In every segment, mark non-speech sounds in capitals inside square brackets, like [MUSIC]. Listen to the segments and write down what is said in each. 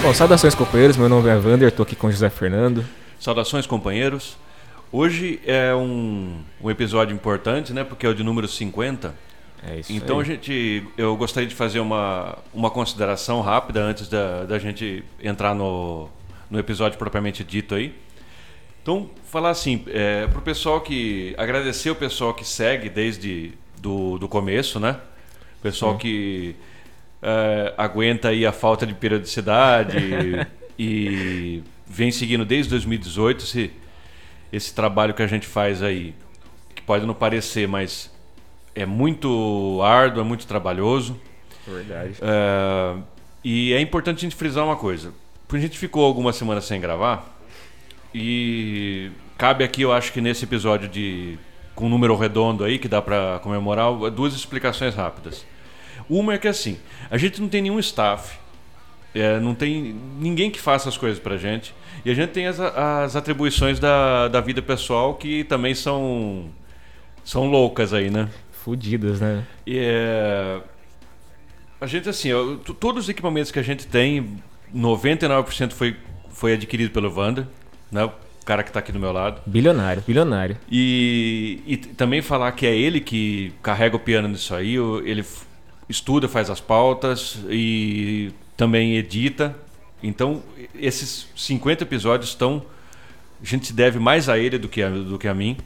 Bom, saudações companheiros, meu nome é Vander, tô aqui com José Fernando. Saudações companheiros. Hoje é um, um episódio importante, né? Porque é o de número 50. É isso Então aí. a gente, eu gostaria de fazer uma, uma consideração rápida antes da, da gente entrar no, no episódio propriamente dito aí. Então, falar assim, é, pro pessoal que. Agradecer o pessoal que segue desde do, do começo, né? Pessoal que é, aguenta aí a falta de periodicidade [LAUGHS] e vem seguindo desde 2018 esse, esse trabalho que a gente faz aí. Que pode não parecer, mas é muito árduo, é muito trabalhoso. Verdade. É, e é importante a gente frisar uma coisa. A gente ficou algumas semanas sem gravar e cabe aqui, eu acho que nesse episódio de com um número redondo aí que dá pra comemorar, duas explicações rápidas. Uma é que assim, a gente não tem nenhum staff, é, não tem ninguém que faça as coisas pra gente e a gente tem as, as atribuições da, da vida pessoal que também são são loucas aí, né? Fudidas, né? E, é, a gente, assim, eu- todos os equipamentos que a gente tem, 99% foi, foi adquirido pelo Wander, né? o cara que está aqui do meu lado. Bilionário, bilionário. E, e também falar que é ele que carrega o piano nisso aí, ele estuda, faz as pautas e também edita. Então, esses 50 episódios estão. A gente se deve mais a ele do que a, do que a mim.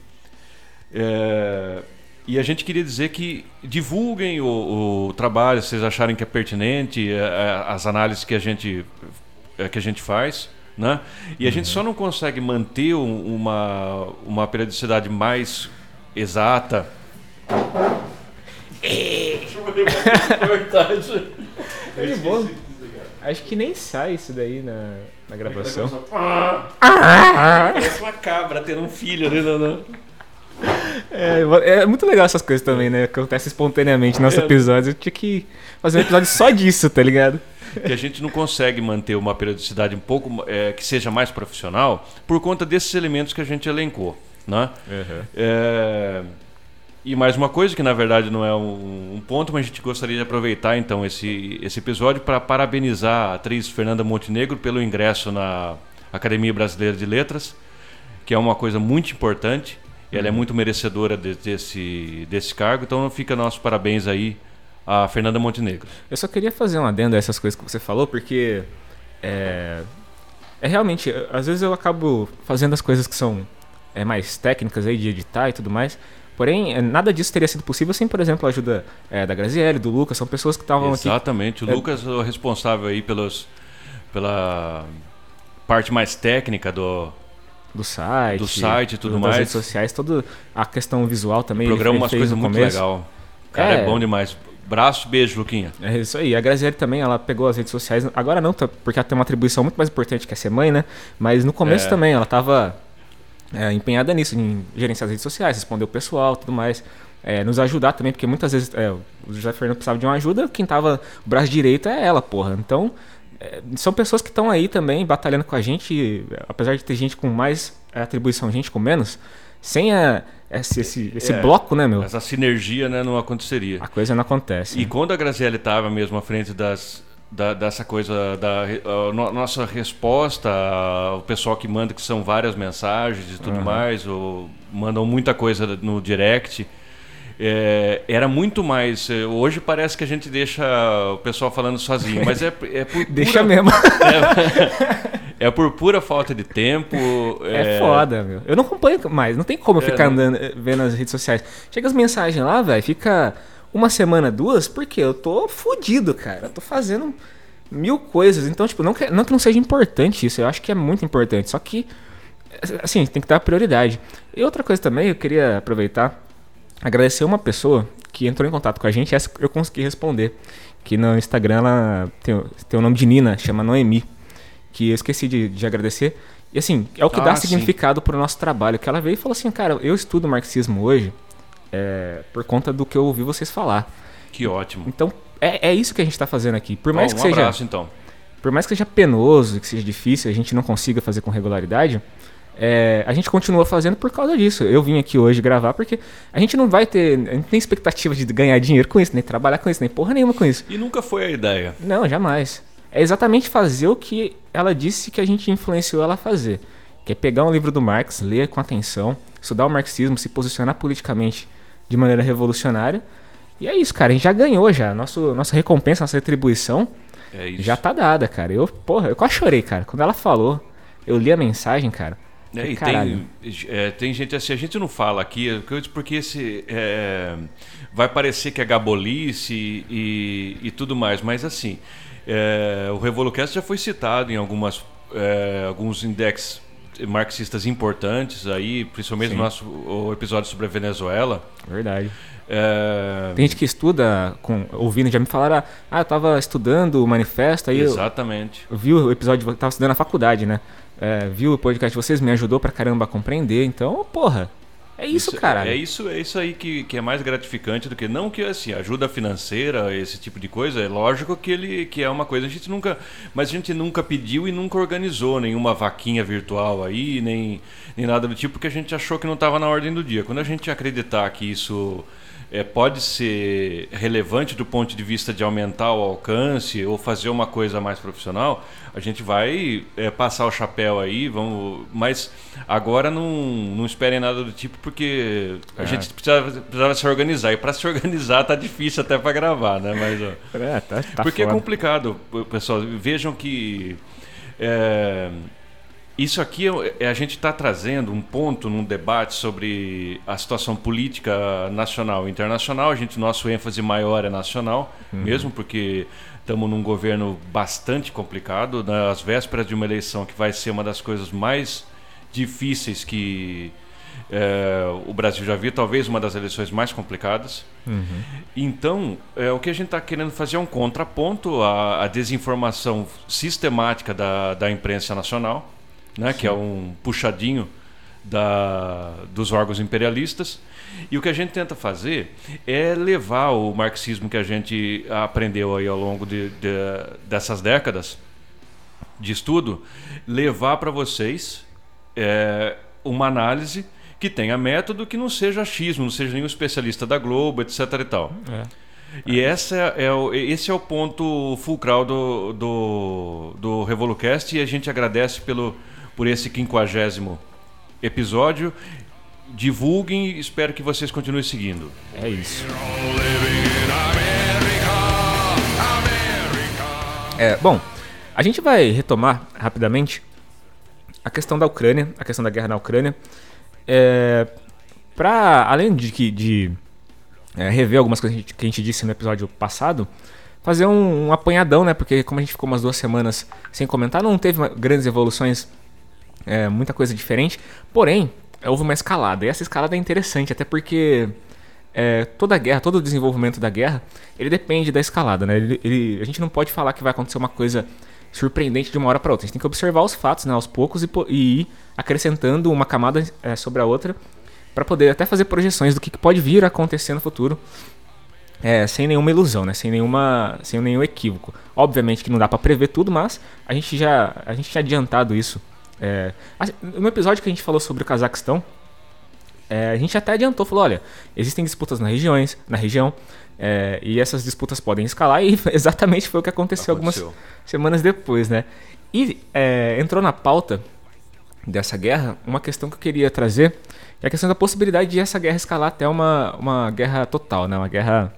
É, e a gente queria dizer que divulguem o, o trabalho, se vocês acharem que é pertinente, é, é, as análises que a gente, é, que a gente faz. Né? E a gente só não consegue manter um- uma, uma periodicidade mais exata. De boa. Acho que nem sai isso daí na, na gravação. Parece uma cabra tendo um filho ali, não, não. É, é muito legal essas coisas também, né? Acontece espontaneamente nos É. episódios. Eu tinha que fazer um episódio só disso, tá ligado? que a gente não consegue manter uma periodicidade um pouco é, que seja mais profissional por conta desses elementos que a gente elencou, né? É, e mais uma coisa que na verdade não é um, um ponto, mas a gente gostaria de aproveitar então esse, esse episódio para parabenizar a atriz Fernanda Montenegro pelo ingresso na Academia Brasileira de Letras, que é uma coisa muito importante. e Ela é muito merecedora de- desse, desse cargo, então fica nossos parabéns aí a Fernanda Montenegro. Eu só queria fazer um adendo a essas coisas que você falou, porque é, é realmente, às vezes eu acabo fazendo as coisas que são é, mais técnicas aí de editar e tudo mais. Porém, é, nada disso teria sido possível sem, por exemplo, a ajuda é, da Graziele, do Lucas, são pessoas que estavam aqui. Exatamente. O É- Lucas é o responsável aí pelos, pela parte mais técnica do Do site, Do site e tudo das mais. redes sociais, toda a questão visual também. ele- programa, ele umas coisas muito legal. O cara é. É. bom demais. Braço, beijo, Luquinha. É isso aí. A Graziele também, ela pegou as redes sociais. Agora não, tá- porque ela tem uma atribuição muito mais importante que é ser mãe, né? Mas no começo É. também, ela tava é, empenhada nisso, em gerenciar as redes sociais, responder o pessoal tudo mais. É, nos ajudar também, porque muitas vezes é, o José Fernando precisava de uma ajuda, quem tava o braço direito é ela, porra. Então, é, são pessoas que estão aí também batalhando com a gente, e, apesar de ter gente com mais é, atribuição, gente com menos, sem a- esse, esse, esse É. bloco, né, meu? Essa sinergia né, não aconteceria. A coisa não acontece. E né? quando a Graziele estava mesmo à frente das, da- dessa coisa da a no- nossa resposta ao pessoal que manda, que são várias mensagens e tudo mais, ou mandam muita coisa no direct. é, era muito mais. é, Hoje parece que a gente deixa o pessoal falando sozinho, mas é, é por [LAUGHS] Deixa pura, mesmo. [LAUGHS] é por pura falta de tempo. É, foda, meu. Eu não acompanho mais, não tem como eu É, ficar andando, vendo as redes sociais. Chega as mensagens lá, velho, fica uma semana, duas, porque eu tô fudido, cara. Eu tô fazendo mil coisas. Então, tipo, não que, não que não seja importante isso, eu acho que é muito importante. Só que, assim, tem que dar prioridade. E outra coisa também, eu queria aproveitar, agradecer uma pessoa que entrou em contato com a gente, essa eu consegui responder. Que no Instagram ela tem, o- tem o nome de Nina, chama Noemi. Que eu esqueci de, de agradecer. E assim, é o que Ah, dá sim. significado pro nosso trabalho. Que ela veio e falou assim, cara, eu estudo marxismo hoje é, por conta do que eu ouvi vocês falar. Que ótimo. Então, é, é isso que a gente tá fazendo aqui. Por mais Bom, que um seja. abraço então. Por mais que seja penoso, que seja difícil, a gente não consiga fazer com regularidade, É, a gente continua fazendo por causa disso. Eu vim aqui hoje gravar porque a gente não vai ter. A gente tem expectativa de ganhar dinheiro com isso, nem trabalhar com isso, nem porra nenhuma com isso. E nunca foi a ideia. Não, jamais. É exatamente fazer o que ela disse que a gente influenciou ela a fazer. Que é pegar um livro do Marx, ler com atenção, estudar o marxismo, se posicionar politicamente de maneira revolucionária. E é isso, cara. A gente já ganhou já. Nosso, nossa recompensa, nossa retribuição É já tá dada, cara. Eu, porra, eu quase chorei, cara. Quando ela falou, eu li a mensagem, cara. É, e tem, é, tem gente assim, a gente não fala aqui, é, porque esse, é, vai parecer que é gabolice e, e tudo mais, mas assim, é, o Revolucast já foi citado em algumas, é, alguns index marxistas importantes aí, principalmente Sim. no nosso o episódio sobre a Venezuela. Verdade. É, Tem gente que estuda, com, ouvindo, já me falaram, ah, eu tava estudando o manifesto, aí eu, exatamente. eu vi o episódio, eu tava estudando na faculdade, né? É, viu o podcast de vocês, me ajudou pra caramba a compreender, então, porra, é isso, cara. É isso, é isso aí que, que é mais gratificante do que não que assim, ajuda financeira, esse tipo de coisa, é lógico que ele que é uma coisa a gente nunca, mas a gente nunca pediu e nunca organizou nenhuma vaquinha virtual aí, nem nem nada do tipo, porque a gente achou que não estava na ordem do dia. Quando a gente acreditar que isso é, pode ser relevante do ponto de vista de aumentar o alcance ou fazer uma coisa mais profissional, a gente vai é, passar o chapéu aí, vamos, mas agora não, não esperem nada do tipo porque a É. gente precisava, precisava se organizar e para se organizar tá difícil até para gravar, né? Mas ó, É, tá, tá porque é foda. complicado, pessoal. Vejam que é, isso aqui é, é- a gente está trazendo um ponto num debate sobre a situação política nacional e internacional. A gente nosso ênfase maior é nacional, mesmo porque estamos num governo bastante complicado, nas vésperas de uma eleição que vai ser uma das coisas mais difíceis que é, o Brasil já viu, talvez uma das eleições mais complicadas. Então, é, o que a gente está querendo fazer é um contraponto à, à desinformação sistemática da, da imprensa nacional, né, que é um puxadinho da, dos órgãos imperialistas. E o que a gente tenta fazer é levar o marxismo que a gente aprendeu aí ao longo de, de- dessas décadas de estudo, levar para vocês é, uma análise que tenha método, que não seja achismo, não seja nenhum especialista da Globo, etc. e tal. É. E essa é o, esse é o ponto fulcral do, do, do Revolucast e a gente agradece pelo, por esse quinquagésimo episódio. Divulguem e espero que vocês continuem seguindo. É isso. É, bom, a gente vai retomar rapidamente a questão da Ucrânia, a questão da guerra na Ucrânia. É, pra, além de, que- de é, rever algumas coisas que a, gente, que a gente disse no episódio passado, fazer um, um apanhadão, né? Porque como a gente ficou umas duas semanas sem comentar, não teve grandes evoluções, é, muita coisa diferente. Porém, houve uma escalada. E essa escalada é interessante, até porque é, toda a guerra, todo o desenvolvimento da guerra, ele depende da escalada, né? Ele- ele- a gente não pode falar que vai acontecer uma coisa surpreendente de uma hora para outra. A gente tem que observar os fatos, né, aos poucos e, e ir acrescentando uma camada é, sobre a outra para poder até fazer projeções do que, que pode vir a acontecer no futuro. É, sem nenhuma ilusão, né? Sem nenhuma, sem nenhum equívoco. Obviamente que não dá para prever tudo, mas a gente já, a gente tinha adiantado isso. É, no episódio que a gente falou sobre o Cazaquistão, é, a gente até adiantou, falou, olha, existem disputas na regiões, na região, é, e essas disputas podem escalar e [LAUGHS] exatamente foi o que aconteceu, algumas Aconteceu. semanas depois, né? E é, entrou na pauta dessa guerra uma questão que eu queria trazer, que é a questão da possibilidade de essa guerra escalar até uma, uma guerra total, né? Uma guerra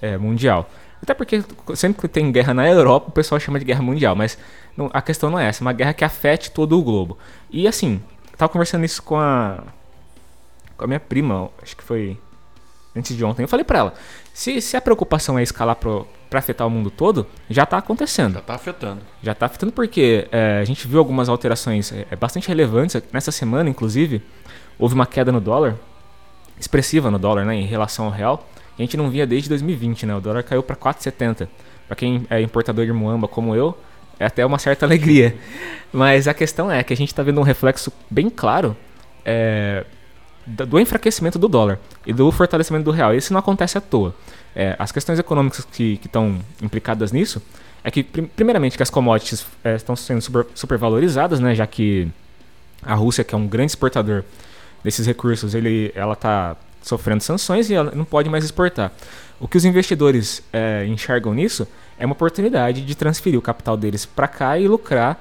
é, mundial. Até porque sempre que tem guerra na Europa, o pessoal chama de guerra mundial, mas não- a questão não é essa, é uma guerra que afete todo o globo. E assim, tava conversando isso com a com a minha prima, acho que foi antes de ontem. Eu falei pra ela, se, se a preocupação é escalar pro, pra afetar o mundo todo, já tá acontecendo. Já está afetando. Já tá afetando porque é, a gente viu algumas alterações é, bastante relevantes. Nessa semana, inclusive, houve uma queda no dólar, expressiva no dólar, né, em relação ao real. E a gente não via desde 2020, né? O dólar caiu para 4,70. Para quem é importador de muamba como eu, é até uma certa alegria. Mas a questão é que a gente está vendo um reflexo bem claro é, do enfraquecimento do dólar e do fortalecimento do real. Isso não acontece à toa. É, as questões econômicas que estão implicadas nisso é que, prim- primeiramente, que as commodities é, estão sendo super, supervalorizadas, né? Já que A Rússia, que é um grande exportador desses recursos, ele, ela está sofrendo sanções e ela não pode mais exportar. O que os investidores é, enxergam nisso é uma oportunidade de transferir o capital deles para cá e lucrar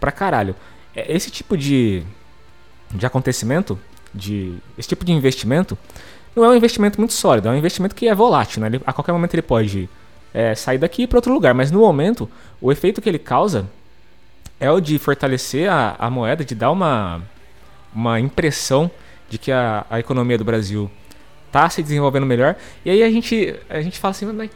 pra caralho. É, esse tipo de, de acontecimento, de, esse tipo de investimento, não é um investimento muito sólido, é um investimento que é volátil. Né? Ele, a qualquer momento ele pode é, sair daqui para outro lugar, mas no momento, o efeito que ele causa é o de fortalecer a, a moeda, de dar uma, uma impressão de que a, a economia do Brasil está se desenvolvendo melhor. E aí a gente, a gente fala assim, mas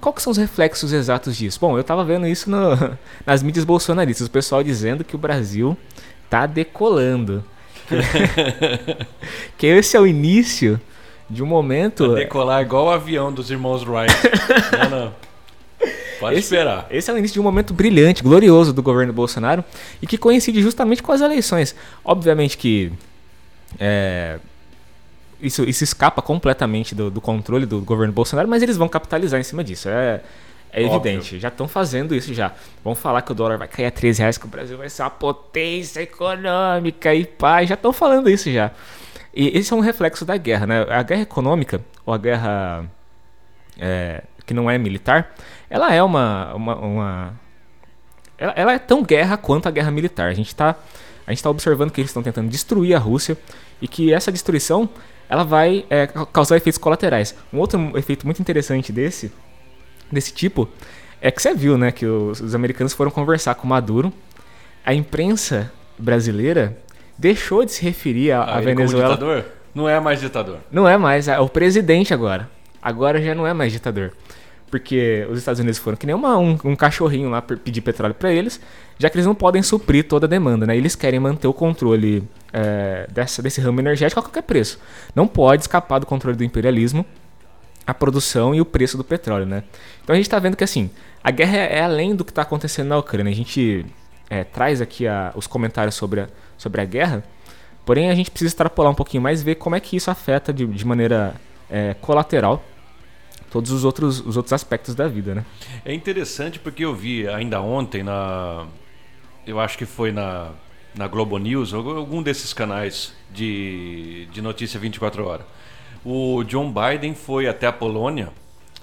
qual que são os reflexos exatos disso? Bom, eu estava vendo isso no, [LAUGHS] nas mídias bolsonaristas, o pessoal dizendo que o Brasil está decolando. [LAUGHS] que esse é o início de um momento. Pra decolar igual o avião dos irmãos Wright. [LAUGHS] não, não. Pode esse, esperar. Esse é o início de um momento brilhante, glorioso do governo Bolsonaro e que coincide justamente com as eleições. Obviamente que é, isso, isso escapa completamente do, do, controle do governo Bolsonaro, mas eles vão capitalizar em cima disso. É, é evidente. Já estão fazendo isso já. Vão falar que o dólar vai cair a 13 reais, que o Brasil vai ser uma potência econômica e paz. Já estão falando isso já. E esse é um reflexo da guerra, né? A guerra econômica, ou a guerra é, que não é militar, ela é uma. uma, uma ela, ela, é tão guerra quanto a guerra militar. A gente está tá observando que eles estão tentando destruir a Rússia e que essa destruição ela vai é, causar efeitos colaterais. Um outro efeito muito interessante desse, desse tipo é que você viu, né, que os, os americanos foram conversar com Maduro. A imprensa brasileira deixou de se referir a, ah, Venezuela. ditador? Não é mais ditador. Não é mais, é o presidente agora. Agora já não é mais ditador. Porque os Estados Unidos foram que nem uma, um, um cachorrinho lá pedir petróleo para eles, já que eles não podem suprir toda a demanda, né? Eles querem manter o controle é, dessa, desse ramo energético a qualquer preço. Não pode escapar do controle do imperialismo a produção e o preço do petróleo, né? Então a gente está vendo que assim a guerra é, é além do que está acontecendo na Ucrânia. A gente é, traz aqui a, os comentários sobre a, sobre a guerra, porém a gente precisa extrapolar um pouquinho mais e ver como é que isso afeta de, de maneira é, colateral todos os outros, os outros aspectos da vida, né? É interessante porque eu vi ainda ontem na. Eu acho que foi na, na Globo News, algum desses canais de, de notícia 24 horas. O John Biden foi até a Polônia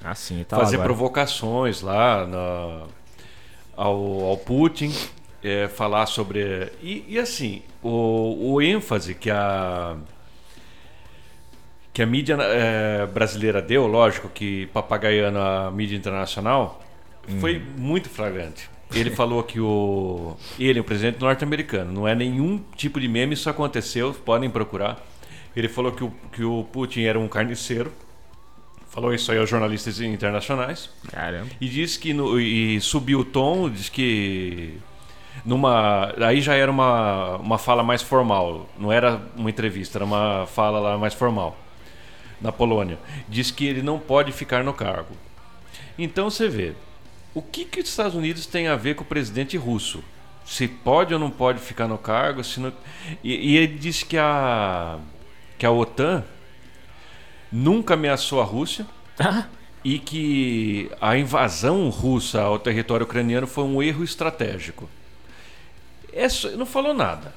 ah, sim, tá fazer provocações lá na, ao, ao Putin, é, falar sobre. E, e assim, o, o ênfase que a que a mídia é, brasileira deu, lógico que papagaiando a mídia internacional, hum. foi muito flagrante. Ele falou que o ele, o presidente norte-americano, não é nenhum tipo de meme, isso aconteceu, podem procurar. Ele falou que o, que o Putin era um carniceiro. Falou isso aí aos jornalistas internacionais. Caramba. E disse que no, e subiu o tom, disse que numa aí já era uma, uma fala mais formal, não era uma entrevista, era uma fala lá mais formal na Polônia, diz que ele não pode ficar no cargo. Então você vê, o que, que os Estados Unidos tem a ver com o presidente russo? Se pode ou não pode ficar no cargo? Se não... e, e ele disse que a, que a OTAN nunca ameaçou a Rússia e que a invasão russa ao território ucraniano foi um erro estratégico. É, não falou nada.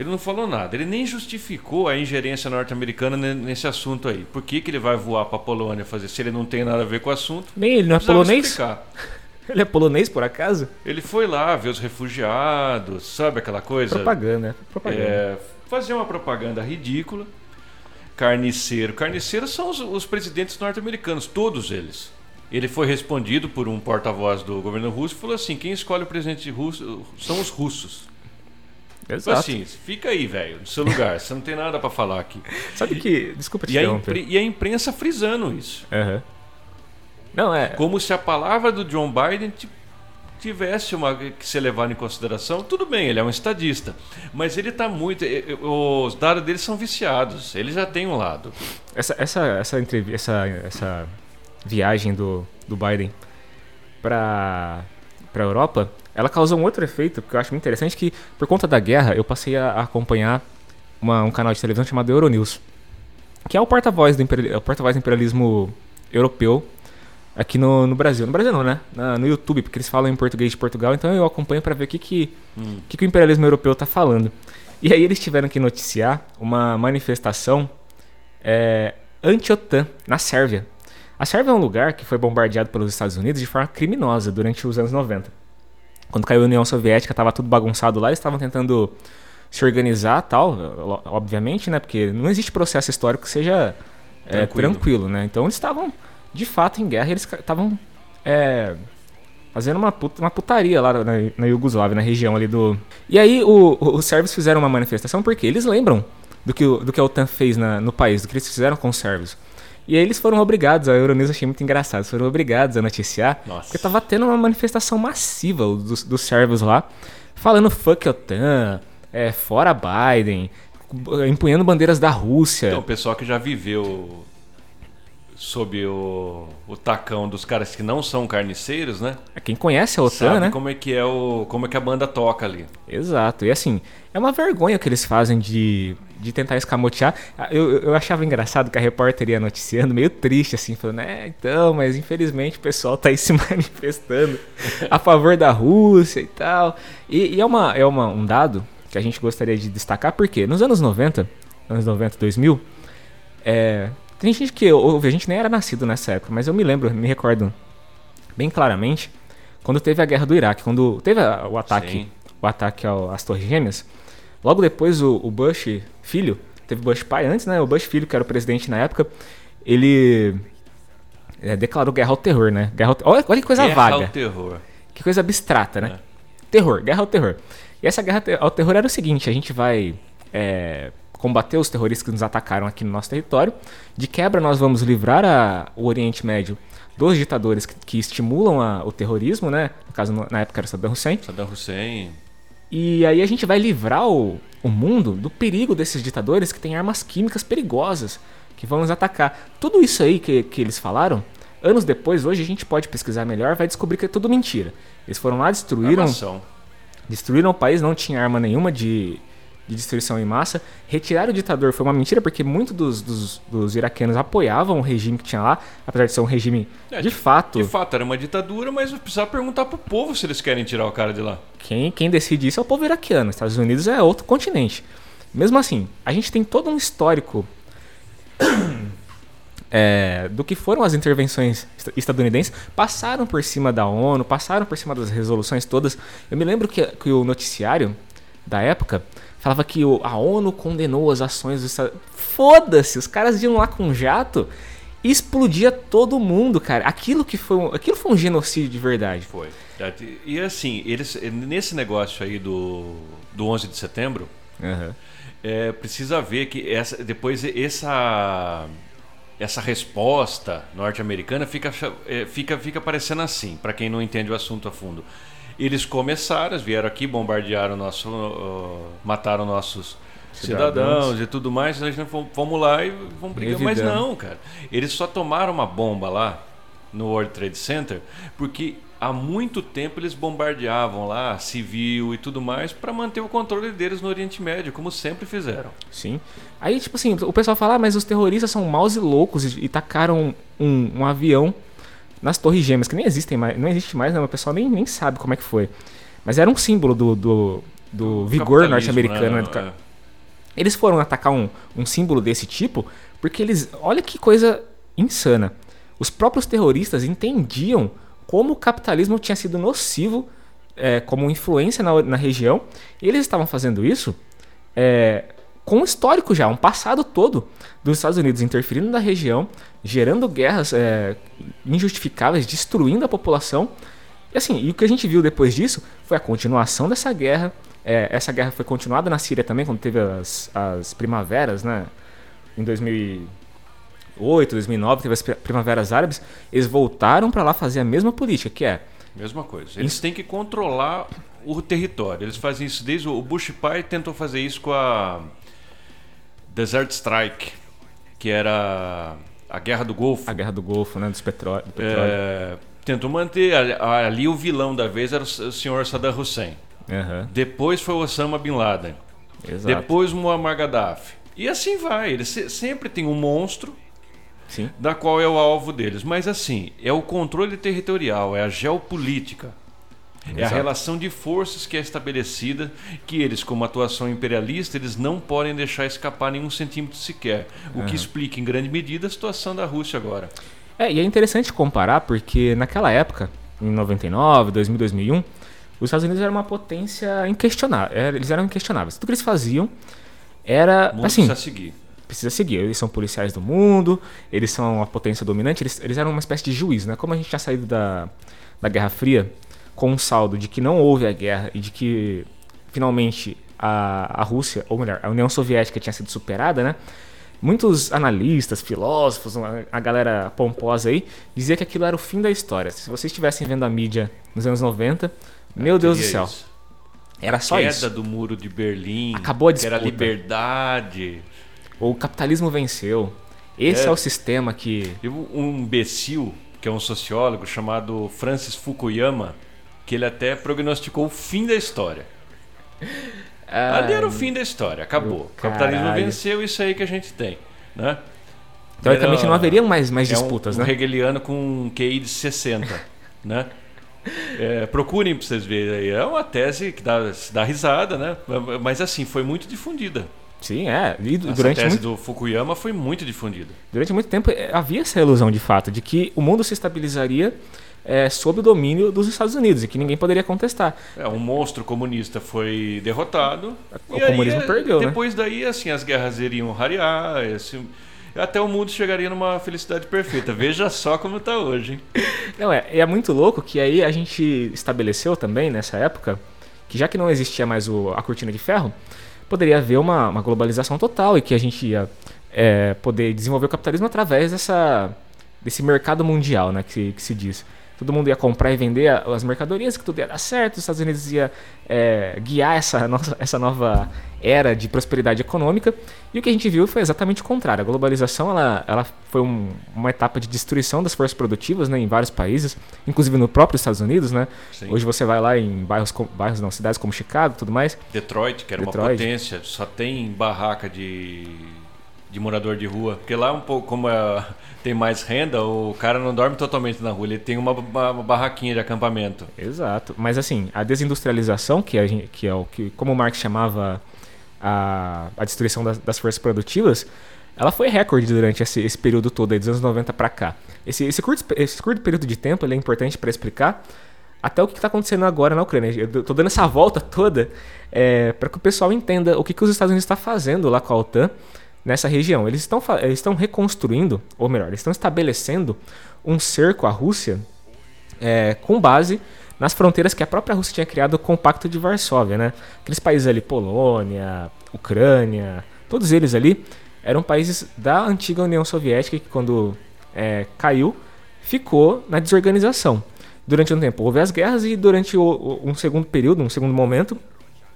Ele não falou nada. Ele nem justificou a ingerência norte-americana nesse assunto aí. Por que, que ele vai voar para a Polônia fazer se ele não tem nada a ver com o assunto? Nem ele não é polonês? Explicar. [LAUGHS] Ele é polonês, por acaso? Ele foi lá ver os refugiados, sabe aquela coisa? Propaganda, propaganda. É, fazer uma propaganda ridícula. Carniceiro. Carniceiros são os, os presidentes norte-americanos, todos eles. Ele foi respondido por um porta-voz do governo russo e falou assim: quem escolhe o presidente russo são os russos. Exato. Assim, fica aí, velho, no seu lugar. você não tem nada para falar aqui. [LAUGHS] Sabe que. Desculpa te e a, e a imprensa frisando isso. Uhum. Não, é. Como se a palavra do John Biden tivesse uma que ser levada em consideração. Tudo bem, ele é um estadista. Mas ele está muito. Os dados dele são viciados. Ele já tem um lado. Essa, essa, essa, entrevista, essa, essa viagem do, do Biden para a Europa ela causou um outro efeito que eu acho muito interessante, que por conta da guerra eu passei a acompanhar uma, um canal de televisão chamado Euronews, que é o porta-voz do, imperial, é porta do imperialismo europeu aqui no, no Brasil. No Brasil não, né? Na- no YouTube, porque eles falam em português de Portugal, então eu acompanho para ver o que, que, que, que o imperialismo europeu tá falando. E aí eles tiveram que noticiar uma manifestação é, anti-OTAN na Sérvia. A Sérvia é um lugar que foi bombardeado pelos Estados Unidos de forma criminosa durante os anos 90. Quando caiu a União Soviética, estava tudo bagunçado lá, eles estavam tentando se organizar tal, obviamente, né? Porque não existe processo histórico que seja é, Tranquilo. tranquilo, né? Então eles estavam de fato em guerra e eles estavam é, fazendo uma, puta- uma putaria lá na, na Iugoslávia, na região ali do. E aí o- o- os sérvios fizeram uma manifestação porque eles lembram do que, o- do que a OTAN fez na- no país, do que eles fizeram com os sérvios. E aí eles foram obrigados, a Euronews achei muito engraçado, foram obrigados a noticiar, Nossa. porque tava tendo uma manifestação massiva dos, dos sérvios lá, falando fuck OTAN, é, fora Biden, empunhando bandeiras da Rússia. Então, o pessoal que já viveu sob o, o tacão dos caras que não são carniceiros, né? Quem conhece a OTAN, Sabe né? como é que é o como é que a banda toca ali. Exato. E assim, é uma vergonha o que eles fazem de, de tentar escamotear. Ah, Eu, eu- achava engraçado que a repórter ia noticiando, meio triste, assim, falando, é, então, mas infelizmente o pessoal tá aí se [LAUGHS] manifestando a favor da Rússia e tal. E, e é, uma, é uma, um dado que a gente gostaria de destacar, porque nos anos 90, anos 90, 2000, é, tem gente que ouve, a gente nem era nascido nessa época, mas eu me lembro, me recordo bem claramente, quando teve a guerra do Iraque, quando teve o ataque Sim. o ataque ao- às Torres Gêmeas. Logo depois, o, o Bush filho, teve Bush pai antes, né? O Bush filho, que era o presidente na época, ele é, declarou guerra ao terror, né? Guerra ao te- olha, olha que coisa Guerra vaga, ao terror. que coisa abstrata, né? É. Terror, guerra ao terror. E essa guerra ao terror era o seguinte: a gente vai é, combater os terroristas que nos atacaram aqui no nosso território. De quebra, nós vamos livrar a- o Oriente Médio dos ditadores que, que estimulam a- o terrorismo, né? No caso, na época era Saddam Hussein. Saddam Hussein. E aí a gente vai livrar o, o mundo do perigo desses ditadores que têm armas químicas perigosas que vão nos atacar. Tudo isso aí que, que eles falaram, anos depois, hoje a gente pode pesquisar melhor, vai descobrir que é tudo mentira. Eles foram lá, destruíram, Armação. destruíram o país, não tinha arma nenhuma de, de destruição em massa. Retirar o ditador foi uma mentira, porque muitos dos, dos, dos iraquianos apoiavam o regime que tinha lá, apesar de ser um regime É, de fato. De fato, era uma ditadura, mas precisava perguntar pro povo se eles querem tirar o cara de lá. Quem, quem decide isso é o povo iraquiano. Estados Unidos é outro continente. Mesmo assim, a gente tem todo um histórico [COUGHS] é, do que foram as intervenções est- estadunidenses. Passaram por cima da ONU, passaram por cima das resoluções todas. Eu me lembro que, que o noticiário da época falava que a ONU condenou as ações dos Estados Foda-se, os caras iam lá com um jato e explodia todo mundo, cara. Aquilo que foi um, aquilo foi um genocídio de verdade. Foi. E assim, eles nesse negócio aí do, do 11 de setembro, Aham. é, precisa ver que essa, depois essa essa resposta norte-americana fica, é, fica fica parecendo assim, para quem não entende o assunto a fundo. Eles começaram, vieram aqui, bombardearam nosso, uh, mataram nossos Cidadãos. cidadãos, e tudo mais, nós vamos, vamos lá e vamos brigar. Mas não, cara. Eles só tomaram uma bomba lá no World Trade Center porque há muito tempo eles bombardeavam lá civil e tudo mais para manter o controle deles no Oriente Médio, como sempre fizeram. Sim. Aí, tipo assim, o pessoal fala, ah, mas os terroristas são maus e loucos e, e tacaram um, um avião nas Torres Gêmeas, que nem existem mais, não existe mais, né? O pessoal nem, nem sabe como é que foi. Mas era um símbolo do, do, do vigor norte-americano. né? ca- Eles foram atacar um, um símbolo desse tipo porque eles. Olha que coisa insana. Os próprios terroristas entendiam como o capitalismo tinha sido nocivo é, como influência na, na região. E eles estavam fazendo isso é, com histórico já, um passado todo dos Estados Unidos interferindo na região, gerando guerras é, injustificáveis, destruindo a população. E assim, e o que a gente viu depois disso foi a continuação dessa guerra. É, essa guerra foi continuada na Síria também, quando teve as, as primaveras, né? Em 2008, 2009, teve as pri- primaveras árabes. Eles voltaram para lá fazer a mesma política, que é Mesma coisa. Eles têm que controlar o território. Eles fazem isso desde o Bush pai tentou fazer isso com a Desert Strike, que era a guerra do Golfo. a guerra do Golfo, né? Dos petró do petróleo. É, tentou manter ali, o vilão da vez era o senhor Saddam Hussein. Aham, Depois foi o Osama bin Laden. exato. Depois Muammar Gaddafi. E assim vai. Ele se- sempre tem um monstro Sim. da qual é o alvo deles. Mas assim, é o controle territorial, é a geopolítica. É a relação de forças que é estabelecida, que eles, como atuação imperialista, eles não podem deixar escapar nenhum centímetro sequer. O que explica, em grande medida, a situação da Rússia agora. É, e é interessante comparar porque naquela época, em 99, 2000, 2001, os Estados Unidos eram uma potência inquestionável. Eles eram inquestionáveis. Tudo que eles faziam era assim, precisa seguir. precisa seguir. Eles são policiais do mundo, eles são uma potência dominante, eles, eles eram uma espécie de juiz, né? Como a gente tinha saído da, da Guerra Fria com um saldo de que não houve a guerra e de que finalmente a, a Rússia, ou melhor, a União Soviética tinha sido superada, né? Muitos analistas, filósofos, a galera pomposa aí, dizia que aquilo era o fim da história. Se vocês estivessem vendo a mídia nos anos 90, meu Deus do céu, isso. era só Queda isso. do muro de Berlim. Acabou a que era disputa. liberdade. O capitalismo venceu. Esse é, É. o sistema que um imbecil, que é um sociólogo, chamado Francis Fukuyama, que ele até prognosticou o fim da história. Ali era o fim da história, acabou. O capitalismo venceu isso aí que a gente tem. Né? Teoricamente não haveriam mais, mais é um- disputas, um, né? hegeliano com um QI de 60, né? É, procurem para vocês verem aí. É uma tese que dá, dá risada, né? Mas assim, foi muito difundida. Sim, é. E Essa durante tese muito, do Fukuyama foi muito difundida. durante muito tempo eh, havia essa ilusão de fato de que o mundo se estabilizaria eh, sob o domínio dos Estados Unidos e que ninguém poderia contestar. É, um monstro comunista foi derrotado. O e aí, comunismo é, perdeu, né? Depois daí, assim, as guerras iriam rarear. esse- até o mundo chegaria numa felicidade perfeita. Veja só como está hoje, hein? [LAUGHS] Não, é, é muito louco que aí a gente estabeleceu também nessa época que já que não existia mais o- a cortina de ferro, poderia haver uma, uma globalização total e que a gente ia eh, poder desenvolver o capitalismo através dessa, desse mercado mundial, né, que, que se diz. Todo mundo ia comprar e vender as mercadorias, que tudo ia dar certo, os Estados Unidos ia eh, guiar essa, nossa, essa nova era de prosperidade econômica. E o que a gente viu foi exatamente o contrário. A globalização ela, ela foi um- uma etapa de destruição das forças produtivas né, em vários países, inclusive no próprio Estados Unidos. Né? Sim. Hoje você vai lá em bairros, bairros não, cidades como Chicago e tudo mais. Detroit, que era uma Detroit. potência, só tem barraca de, de morador de rua. Porque lá um pouco, como é- tem mais renda, o cara não dorme totalmente na rua, ele tem uma, uma- barraquinha de acampamento. Exato. Mas assim, a desindustrialização, que, a gente, que é o que, como o Marx chamava a, a destruição das, das forças produtivas, ela foi recorde durante esse, esse período todo, aí, dos anos 90 para cá. Esse, esse, curto, esse curto período de tempo é importante para explicar até o que está acontecendo agora na Ucrânia. Eu tô dando essa volta toda é, para que o pessoal entenda o que, que os Estados Unidos está fazendo lá com a OTAN nessa região. Eles estão, eles estão reconstruindo, ou melhor, eles estão estabelecendo um cerco à Rússia é, com base nas fronteiras que a própria Rússia tinha criado com o Pacto de Varsóvia, né? Aqueles países ali, Polônia, Ucrânia, todos eles ali eram países da antiga União Soviética que quando é, caiu ficou na desorganização. Durante um tempo houve as guerras e durante o- o- um segundo período, um segundo momento,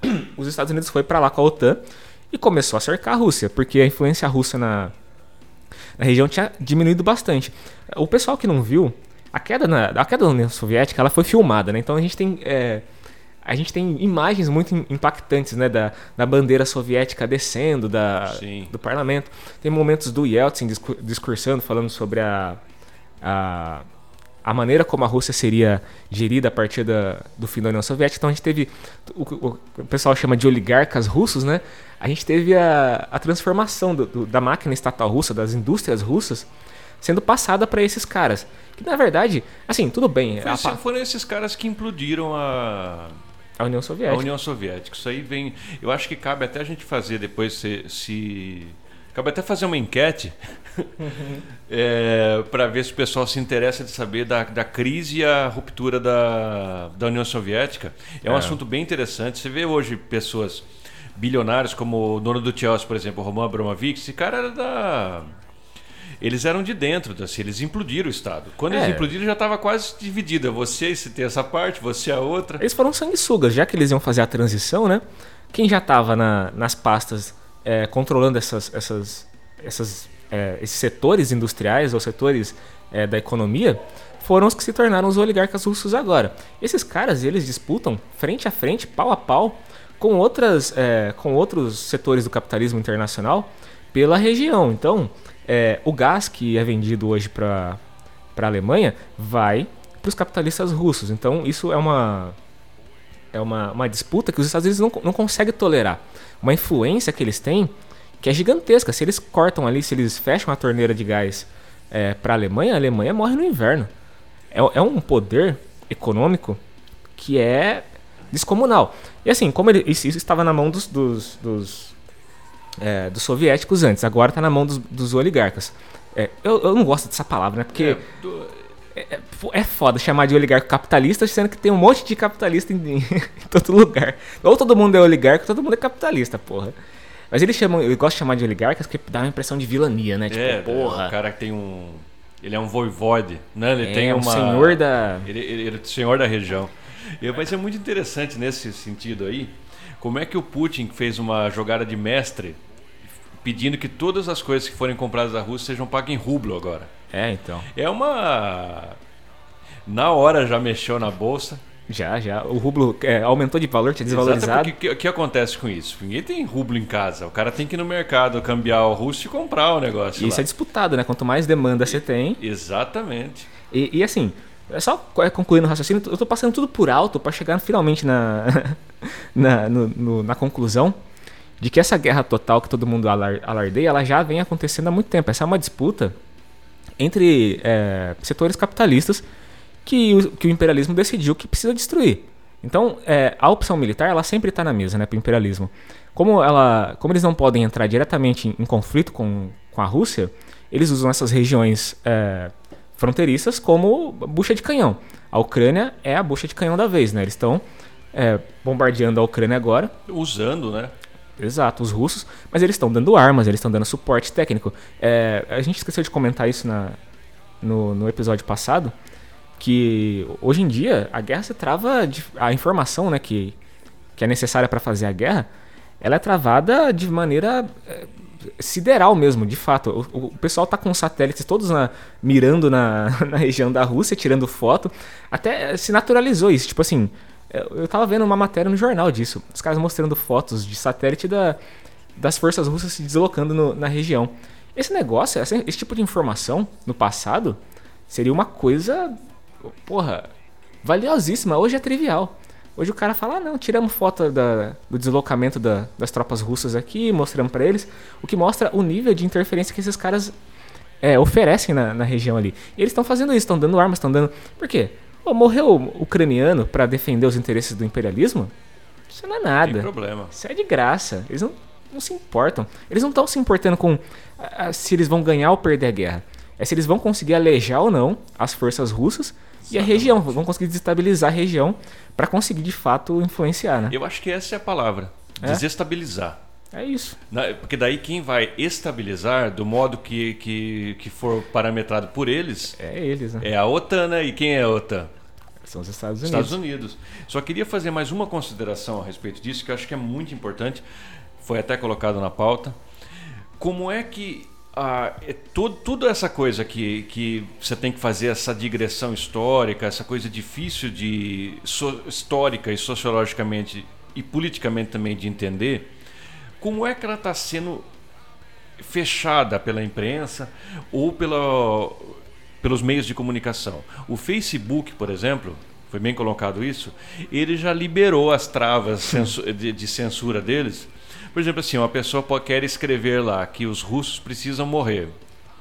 [CLEARS THROAT] os Estados Unidos foi para lá com a OTAN e começou a cercar a Rússia, porque a influência russa na, na região tinha diminuído bastante. O pessoal que não viu, a queda, na, a queda da União Soviética ela foi filmada, né? Então a gente tem, é, a gente tem imagens muito im- impactantes né? da, da bandeira soviética descendo da, Sim. do parlamento. Tem momentos do Yeltsin discu- discursando, falando sobre a, a, a maneira como a Rússia seria gerida a partir da, do fim da União Soviética. Então a gente teve, o, o- o pessoal chama de oligarcas russos, né? A gente teve a, a transformação do- do- da máquina estatal russa, das indústrias russas, sendo passada para esses caras. Que na verdade, assim, tudo bem, Foi a, pa- foram esses caras que implodiram a, a União a Soviética. União Soviética. Isso aí vem. Eu acho que cabe até a gente fazer depois se. se- cabe até fazer uma enquete [LAUGHS] para ver se o pessoal se interessa de saber da, da crise e a ruptura da, da União Soviética. É um É. assunto bem interessante. Você vê hoje pessoas bilionários como o dono do Chelsea, por exemplo, Roman Abramovich. Esse cara era da. Eles eram de dentro, assim, eles implodiram o Estado. Quando eles É. implodiram, já estava quase dividido. Você se tem essa parte, você a outra. Eles foram sanguessugas, já que eles iam fazer a transição, né? Quem já estava nas pastas é, controlando essas, essas, essas, é, esses setores industriais ou setores é, da economia foram os que se tornaram os oligarcas russos agora. Esses caras, eles disputam frente a frente, pau a pau, com, outras, é, com outros setores do capitalismo internacional pela região. Então, é, o gás que é vendido hoje para a Alemanha vai para os capitalistas russos. Então isso é uma é uma, uma disputa que os Estados Unidos não, não conseguem tolerar. Uma influência que eles têm que é gigantesca. Se eles cortam ali, se eles fecham a torneira de gás é, para a Alemanha, a Alemanha morre no inverno. É, é um poder econômico que é descomunal. E assim, como ele, isso, isso estava na mão dos, dos, dos, é, dos soviéticos antes, agora está na mão dos, dos oligarcas. É, eu, eu, não gosto dessa palavra, né? Porque é, é, é, foda chamar de oligarca capitalista, sendo que tem um monte de capitalista em, [LAUGHS] em, todo lugar. Ou todo mundo é oligarca, todo mundo é capitalista, porra. Mas eles chamam, eu gosto de chamar de oligarcas porque dá uma impressão de vilania, né? Tipo, é, porra. O cara que tem um. Ele é um voivode, né? Ele é, tem um uma. senhor da. Ele, ele, ele é o senhor da região. E vai ser muito interessante nesse sentido aí. Como é que o Putin fez uma jogada de mestre pedindo que todas as coisas que forem compradas da Rússia sejam pagas em rublo agora? É, então. É uma. Na hora já mexeu na bolsa. Já, já. O rublo é, aumentou de valor, tinha desvalorizado. O que, que, acontece com isso? Ninguém tem rublo em casa. O cara tem que ir no mercado cambiar o russo e comprar o negócio. E isso é disputado, né? Quanto mais demanda você tem. Exatamente. E, e assim, é só é, concluindo o raciocínio, eu estou passando tudo por alto para chegar finalmente na, [LAUGHS] na, no, no, na conclusão de que essa guerra total que todo mundo alardeia, ela já vem acontecendo há muito tempo. Essa é uma disputa entre é, setores capitalistas que o, que o imperialismo decidiu que precisa destruir. Então, é, a opção militar ela sempre está na mesa né, para o imperialismo. Como, ela, como eles não podem entrar diretamente em, em conflito com, com a Rússia, eles usam essas regiões é, fronteiriças como bucha de canhão. A Ucrânia é a bucha de canhão da vez, né? Eles estão é, bombardeando a Ucrânia agora. Usando, né? Exato, os russos, mas eles estão dando armas, eles estão dando suporte técnico. É, a gente esqueceu de comentar isso na, no, no episódio passado, que hoje em dia a guerra se trava, de, a informação né, que, que é necessária para fazer a guerra, ela é travada de maneira é, sideral mesmo, de fato. O, o pessoal tá com satélites todos na, mirando na, [LAUGHS] na região da Rússia, tirando foto. Até se naturalizou isso. Tipo assim, eu tava vendo uma matéria no jornal disso. Os caras mostrando fotos de satélite da, das forças russas se deslocando no, na região. Esse negócio, esse tipo de informação, no passado, seria uma coisa porra, valiosíssima. Hoje é trivial. Hoje o cara fala, ah, não, tiramos foto da, do deslocamento da, das tropas russas aqui, mostramos para eles, o que mostra o nível de interferência que esses caras é, oferecem na, na, região ali. E eles estão fazendo isso, estão dando armas, estão dando. Por quê? Pô, morreu ucraniano para defender os interesses do imperialismo? Isso não é nada. Tem problema. Isso é de graça. Eles não, não se importam. Eles não estão se importando com a, a, se eles vão ganhar ou perder a guerra. É se eles vão conseguir alejar ou não as forças russas e a região, vão conseguir desestabilizar a região para conseguir de fato influenciar, né? Eu acho que essa é a palavra, é? desestabilizar. É isso. Porque daí quem vai estabilizar do modo que, que, que for parametrado por eles é eles, né? É a OTAN, né? E quem é a OTAN? São os Estados Unidos. Estados Unidos. Só queria fazer mais uma consideração a respeito disso, que eu acho que é muito importante. Foi até colocado na pauta. Como é que ah, é tudo, essa coisa que, que você tem que fazer essa digressão histórica, essa coisa difícil de so, histórica e sociologicamente e politicamente também de entender, como é que ela está sendo fechada pela imprensa ou pela, pelos meios de comunicação? O Facebook, por exemplo, foi bem colocado isso, ele já liberou as travas [LAUGHS] de, de censura deles por exemplo, assim, uma pessoa pode, quer escrever lá que os russos precisam morrer.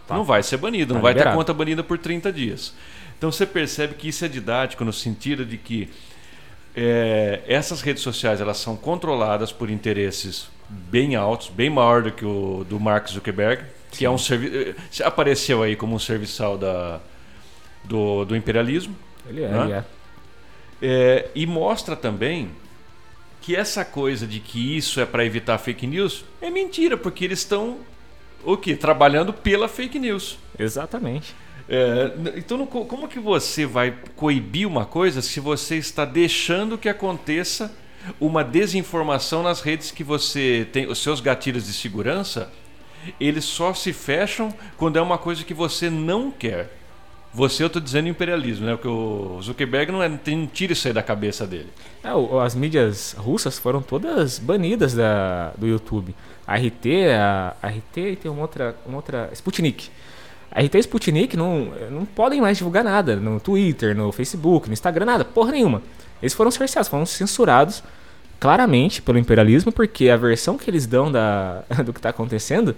Tá. Não vai ser banido, tá não vai liberado. ter conta banida por 30 dias. Então você percebe que isso é didático no sentido de que é, essas redes sociais elas são controladas por interesses bem altos, bem maior do que o do Mark Zuckerberg, que Sim. é um serviço apareceu aí como um serviçal da, do, do imperialismo. Ele é, né? ele é. é. E mostra também que essa coisa de que isso é para evitar fake news é mentira, porque eles estão o que trabalhando pela fake news. Exatamente. É, então, como que você vai coibir uma coisa se você está deixando que aconteça uma desinformação nas redes que você tem, os seus gatilhos de segurança, eles só se fecham quando é uma coisa que você não quer. Você, eu tô dizendo imperialismo, né? Porque o Zuckerberg não, é, tem- não tira isso aí da cabeça dele. É, as mídias russas foram todas banidas da, do YouTube. A RT, a, a RT e tem uma outra, uma outra. Sputnik. A RT e Sputnik não, não podem mais divulgar nada no Twitter, no Facebook, no Instagram, nada, porra nenhuma. Eles foram cerceados, foram censurados claramente pelo imperialismo, porque a versão que eles dão da, [LAUGHS] do que está acontecendo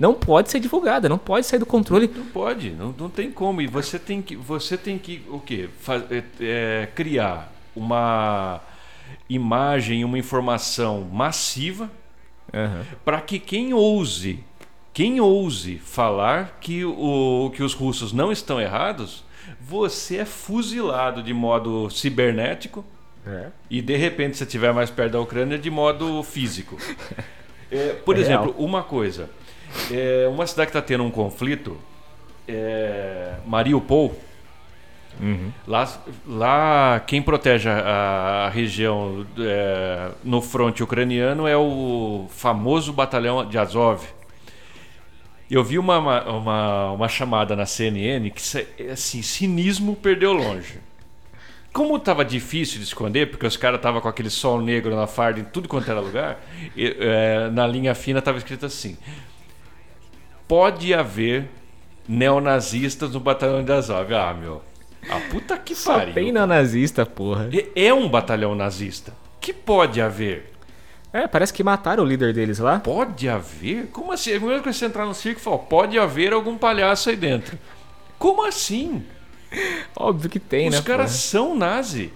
não pode ser divulgada, não pode sair do controle. Não pode, não, não tem como. E você tem que, você tem que o quê? Fa- é, é, criar uma imagem, uma informação massiva Aham. para que quem ouse, quem ouse falar que, o, que os russos não estão errados, você é fuzilado de modo cibernético É. e de repente se estiver mais perto da Ucrânia de modo físico. [LAUGHS] É, por É exemplo, real. uma coisa, é, uma cidade que está tendo um conflito, é, Mariupol, Uhum. Lá, lá quem protege a, a região é, no fronte ucraniano é o famoso batalhão de Azov. Eu vi uma, uma, uma, chamada na CNN que assim, cinismo perdeu longe. Como estava difícil de esconder, porque os caras estavam com aquele sol negro na farda em tudo quanto era lugar, e, é, na linha fina estava escrito assim: pode haver neonazistas no batalhão de Azov. Ah, meu. A puta que Só pariu. tem neonazista, porra. É- É um batalhão nazista. Que pode haver? É, parece que mataram o líder deles lá. Pode haver? Como assim? É a mesma coisa que você entrar no circo e falar, pode haver algum palhaço aí dentro. Como assim? Óbvio que tem, Os né? caras são nazi.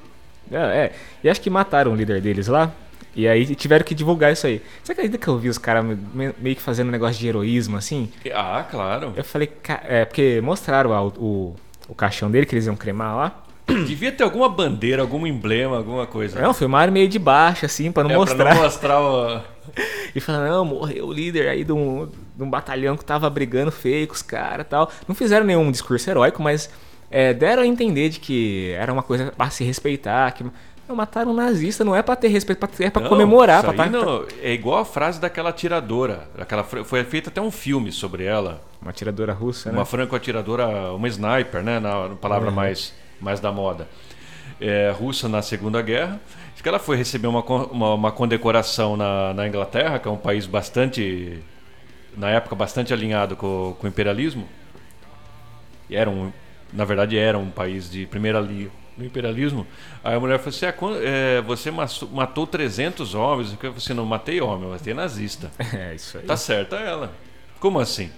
porra? É, é. E acho que mataram o líder deles lá. E aí tiveram que divulgar isso aí. Você acredita que eu vi os caras me- meio que fazendo um negócio de heroísmo assim? Ah, claro. Eu falei, é, porque mostraram o, o, o caixão dele que eles iam cremar lá. [COUGHS] Devia ter alguma bandeira, algum emblema, alguma coisa. Não, filmaram meio de baixo, assim, pra não É, mostrar. Pra não mostrar o... [LAUGHS] E falaram, não, morreu o líder aí de um, de um batalhão que tava brigando feio com os caras e tal. Não fizeram nenhum discurso heróico, mas é, deram a entender de que era uma coisa pra se respeitar. Que, não, mataram um nazista, não é pra ter respeito, pra- é pra Não, comemorar. isso Pra, aí tá- não- é igual a frase daquela atiradora. Aquela, foi feito até um filme sobre ela. Uma atiradora russa, né? Uma franco-atiradora, uma sniper, né? Na na palavra Uhum. mais, mais da moda. É, russa na Segunda Guerra. Acho que ela foi receber uma, uma, uma condecoração na, na Inglaterra, que é um país bastante, na época, bastante alinhado com, com o imperialismo. E era um, na verdade, era um país de primeira linha do imperialismo. Aí a mulher falou assim: "Ah, é, você matou, matou 300 homens. Eu falei assim: não matei homem, eu matei nazista. [LAUGHS] É, isso aí. Tá certa ela. Como assim?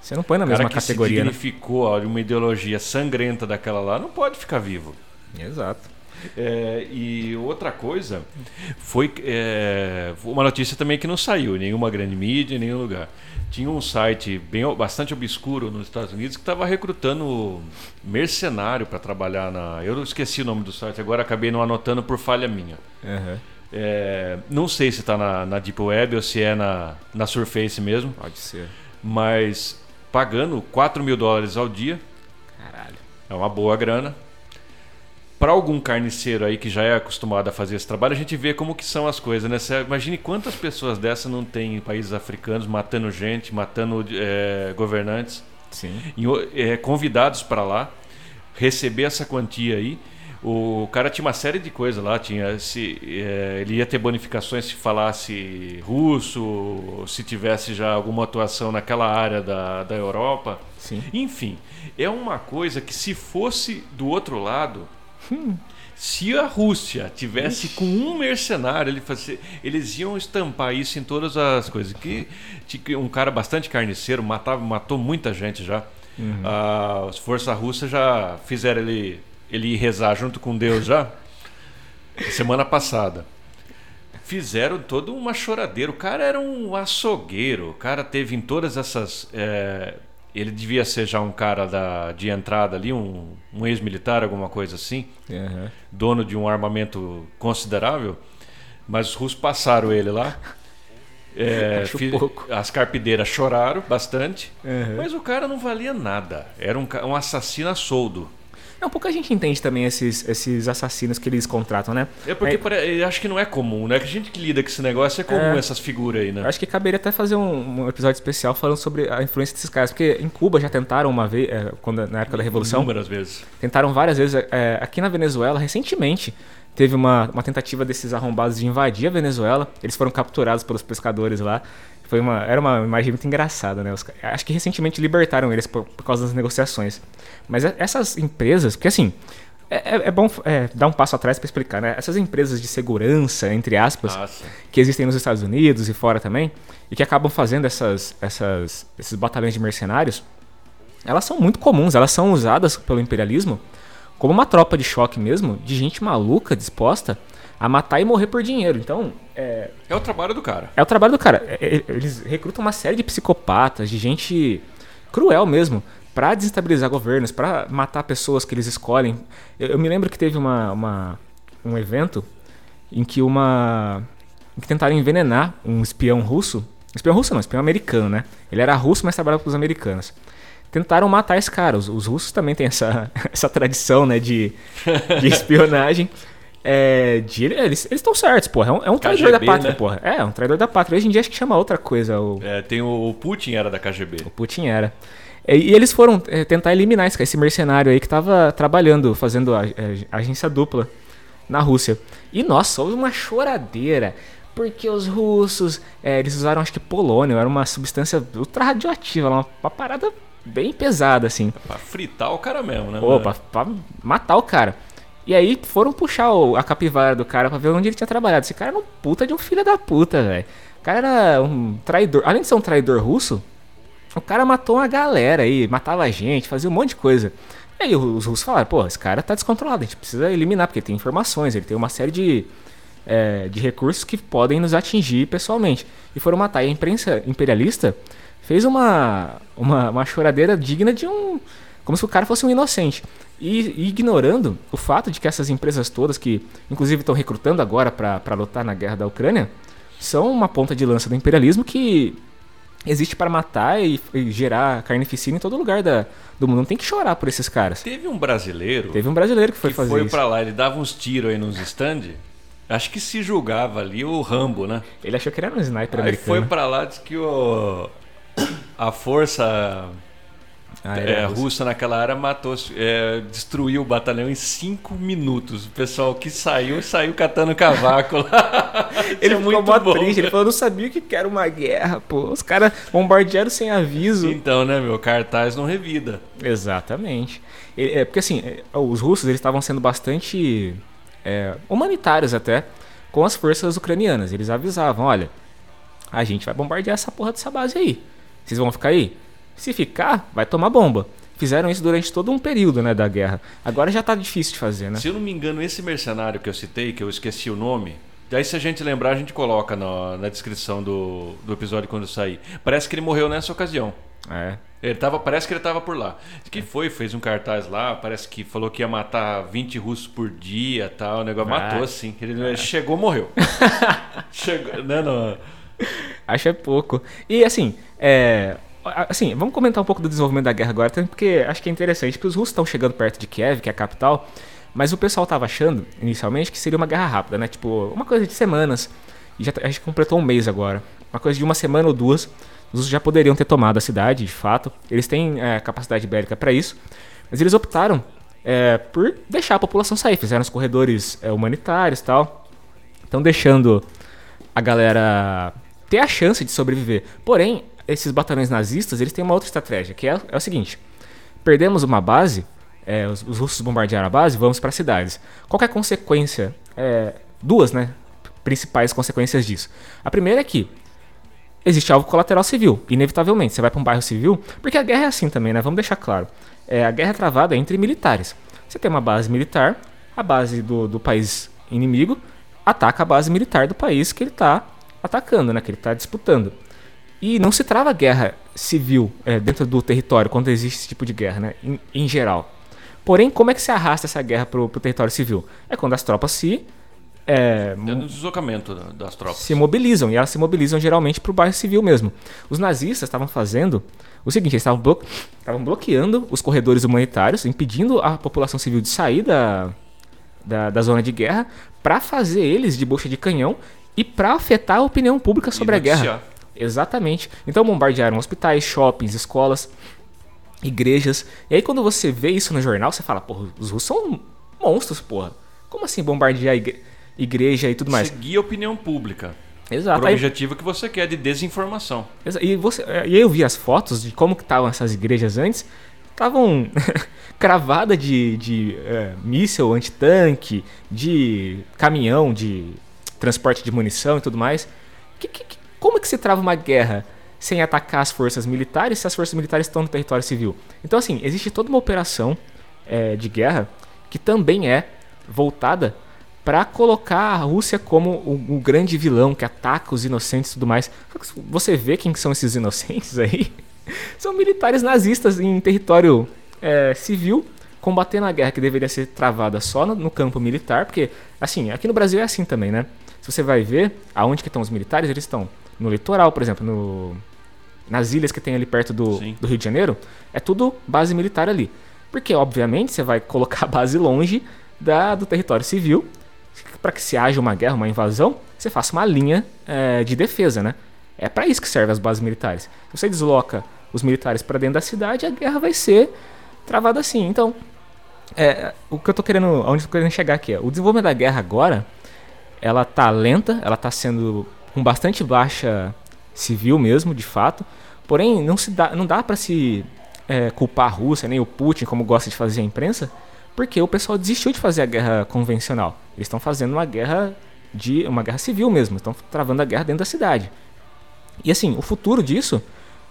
Você não põe na cara mesma que categoria, se né? dignificou ó, de uma ideologia sangrenta daquela lá não pode ficar vivo. Exato. É, e outra coisa foi é, uma notícia também que não saiu em nenhuma grande mídia, em nenhum lugar. Tinha um site bem, bastante obscuro nos Estados Unidos que estava recrutando mercenário para trabalhar na. Eu esqueci o nome do site, agora acabei não anotando por falha minha. Aham. É, não sei se está na, na Deep Web ou se é na, na Surface mesmo, Pode ser. mas pagando 4 mil dólares ao dia, Caralho. é uma boa grana. Para algum carniceiro aí que já é acostumado a fazer esse trabalho, a gente vê como que são as coisas, né? Você imagine quantas pessoas dessas não tem em países africanos matando gente, matando é, governantes, Sim. o- é, convidados para lá, receber essa quantia aí. O cara tinha uma série de coisas lá, tinha se é, ele ia ter bonificações se falasse russo, se tivesse já alguma atuação naquela área da, da Europa. Sim. Enfim, é uma coisa que se fosse do outro lado, se a Rússia tivesse com um mercenário, ele fosse- eles iam estampar isso em todas as coisas. Que, um cara bastante carniceiro matava, matou muita gente já. Ah, as forças russas já fizeram ele, ele rezar junto com Deus já. [LAUGHS] Semana passada. Fizeram toda uma choradeira. O cara era um açougueiro. O cara teve em todas essas. é, ele devia ser já um cara da, de entrada ali, um, um ex-militar, alguma coisa assim, Aham. dono de um armamento considerável. Mas os russos passaram ele lá. É, [LAUGHS] pouco. As carpideiras choraram bastante. Aham. Mas o cara não valia nada. Era um, um assassino a soldo. Não, pouca gente entende também esses, esses assassinos que eles contratam, né? É porque pare- eu acho que não é comum, né? Que a gente que lida com esse negócio é comum É. essas figuras aí, né? acho que caberia até fazer um, um episódio especial falando sobre a influência desses caras. Porque em Cuba já tentaram uma vez, é, quando, na época da Revolução, Inúmeras vezes. tentaram várias vezes. é, aqui na Venezuela, recentemente, teve uma, uma tentativa desses arrombados de invadir a Venezuela. Eles foram capturados pelos pescadores lá. Foi uma, era uma imagem muito engraçada, né? Os acho que recentemente libertaram eles por, por causa das negociações. Mas é- essas empresas, porque assim, é, é- é bom é, dar um passo atrás para explicar, né? Essas empresas de segurança, entre aspas, Nossa. que existem nos Estados Unidos e fora também, e que acabam fazendo essas, essas, esses batalhões de mercenários, elas são muito comuns, elas são usadas pelo imperialismo como uma tropa de choque mesmo, de gente maluca, disposta a matar e morrer por dinheiro. Então, é, É o trabalho do cara. é o trabalho do cara. É- é- Eles recrutam uma série de psicopatas, de gente cruel mesmo, pra desestabilizar governos, pra matar pessoas que eles escolhem. Eu, eu me lembro que teve uma, uma- um evento em que uma em que tentaram envenenar um espião russo. Espião russo não, espião americano, né? Ele era russo, mas trabalhava com os americanos. Tentaram matar esse cara. Os, os russos também têm essa, [LAUGHS] essa tradição, né, de, de [LAUGHS] espionagem. É, de, eles estão certos, porra. É um, é um traidor da KGB, pátria, né? porra. É, é um traidor da pátria. Hoje em dia acho que chama outra coisa. O, É, tem o, o Putin era da KGB. o Putin era. E, e eles foram é, tentar eliminar esse, esse mercenário aí que tava trabalhando, fazendo a, é, agência dupla na Rússia. E nossa, houve uma choradeira. Porque os russos, eles usaram acho que polônio, era uma substância ultra radioativa, uma, uma parada bem pesada assim. Pra fritar o cara mesmo, né? Pô, pra matar o cara. E aí foram puxar o- a capivara do cara pra ver onde ele tinha trabalhado. Esse cara era um puta de um filho da puta, velho. O cara era um traidor. Além de ser um traidor russo, o cara matou uma galera aí, matava gente, fazia um monte de coisa. E aí os russos falaram, pô, esse cara tá descontrolado, a gente precisa eliminar, porque tem informações, ele tem uma série de, é, de recursos que podem nos atingir pessoalmente. E foram matar. E a imprensa imperialista fez uma, uma, uma choradeira digna de um. Como se o cara fosse um inocente. E, ignorando o fato de que essas empresas todas, que inclusive estão recrutando agora para lutar na guerra da Ucrânia, são uma ponta de lança do imperialismo que existe para matar e, e gerar carnificina em todo lugar da, do mundo. Não tem que chorar por esses caras. Teve um brasileiro Teve um brasileiro que foi que fazer foi isso. pra lá, ele dava uns tiros aí nos stand. Acho que se julgava ali o Rambo, né? Ele achou que era um sniper Aí americano. foi pra lá, disse que o, a força Ah, é, era russo. russa naquela área matou, é, destruiu o batalhão em cinco minutos. O pessoal que saiu, saiu catando cavaco lá. [LAUGHS] Ele é ficou mó triste, ele falou, não sabia que era uma guerra, pô. Os caras bombardearam sem aviso. Então, né, meu, cartaz não revida. Exatamente. É, porque assim, é, os russos eles estavam sendo bastante é, humanitários até com as forças ucranianas. Eles avisavam, olha, a gente vai bombardear essa porra dessa base aí. Vocês vão ficar aí? Se ficar, vai tomar bomba. Fizeram isso durante todo um período né, da guerra. Agora já tá difícil de fazer, né? Se eu não me engano, esse mercenário que eu citei, que eu esqueci o nome, daí se a gente lembrar, a gente coloca na, na descrição do, do episódio quando sair. Parece que ele morreu nessa ocasião. É. Ele tava, parece que ele tava por lá. Que foi, fez um cartaz lá, parece que falou que ia matar 20 russos por dia tal. O negócio Ah. matou assim. Ele chegou, morreu. [LAUGHS] chegou, né, não. Acho é pouco. E assim, é, assim, vamos comentar um pouco do desenvolvimento da guerra agora, porque acho que é interessante, porque os russos estão chegando perto de Kiev, que é a capital, mas o pessoal tava achando, inicialmente, que seria uma guerra rápida, né? Tipo, uma coisa de semanas. E já, tá- a gente completou um mês agora. Uma coisa de uma semana ou duas. Os russos já poderiam ter tomado a cidade, de fato. Eles têm é, capacidade bélica para isso. Mas eles optaram é, por deixar a população sair. Fizeram os corredores é, humanitários tal. Estão deixando a galera ter a chance de sobreviver. Porém, esses batalhões nazistas, eles têm uma outra estratégia, que é, é o seguinte. Perdemos uma base, é, os, os russos bombardearam a base, vamos para cidades. Qual é a consequência? É, duas, né? Principais consequências disso. A primeira é que existe algo colateral civil, inevitavelmente. Você vai para um bairro civil, porque a guerra é assim também, né? Vamos deixar claro. É, a guerra é travada entre militares. Você tem uma base militar, a base do, do país inimigo ataca a base militar do país que ele está atacando, né? Que ele está disputando. E não se trava guerra civil é, dentro do território quando existe esse tipo de guerra, né? Em, em geral. Porém, como é que se arrasta essa guerra pro, pro território civil? É quando as tropas se é, É no deslocamento da- das tropas. se mobilizam, e elas se mobilizam geralmente para o bairro civil mesmo. Os nazistas estavam fazendo o seguinte, eles estavam, blo bloqueando os corredores humanitários, impedindo a população civil de sair da, da, da zona de guerra, para fazer eles de bucha de canhão e para afetar a opinião pública sobre a guerra. Exatamente. Então bombardearam hospitais, shoppings, escolas, igrejas. E aí quando você vê isso no jornal, você fala, porra, os russos são monstros, porra. Como assim bombardear igre- igreja e tudo mais? Seguir a opinião pública. Exato. Pro Aí- objetivo que você quer de desinformação. E, você, e aí eu vi as fotos de como que estavam essas igrejas antes. Estavam [LAUGHS] cravadas de, de é, míssil antitanque, de caminhão de transporte de munição e tudo mais. Que- que- como é que se trava uma guerra sem atacar as forças militares se as forças militares estão no território civil? Então, assim, existe toda uma operação é, de guerra que também é voltada para colocar a Rússia como o, o grande vilão que ataca os inocentes e tudo mais. Você vê quem que são esses inocentes aí? [LAUGHS] São militares nazistas em território é, civil combatendo a guerra que deveria ser travada só no, no campo militar, porque assim, aqui no Brasil é assim também, né? Se você vai ver aonde que estão os militares, eles estão no litoral, por exemplo, no, nas ilhas que tem ali perto do, Sim. do Rio de Janeiro, é tudo base militar ali. Porque, obviamente, você vai colocar a base longe da, do território civil, para que se haja uma guerra, uma invasão, você faça uma linha é, de defesa, né? É para isso que servem as bases militares. Se você desloca os militares para dentro da cidade, a guerra vai ser travada assim. Então, é, o que eu tô querendo, onde eu tô querendo chegar aqui é, o desenvolvimento da guerra agora, ela tá lenta, ela tá sendo com bastante baixa civil mesmo, de fato. Porém, não se dá, não dá para se é, culpar a Rússia nem o Putin, como gosta de fazer a imprensa, porque o pessoal desistiu de fazer a guerra convencional. Eles estão fazendo uma guerra de uma guerra civil mesmo, estão travando a guerra dentro da cidade. E assim, o futuro disso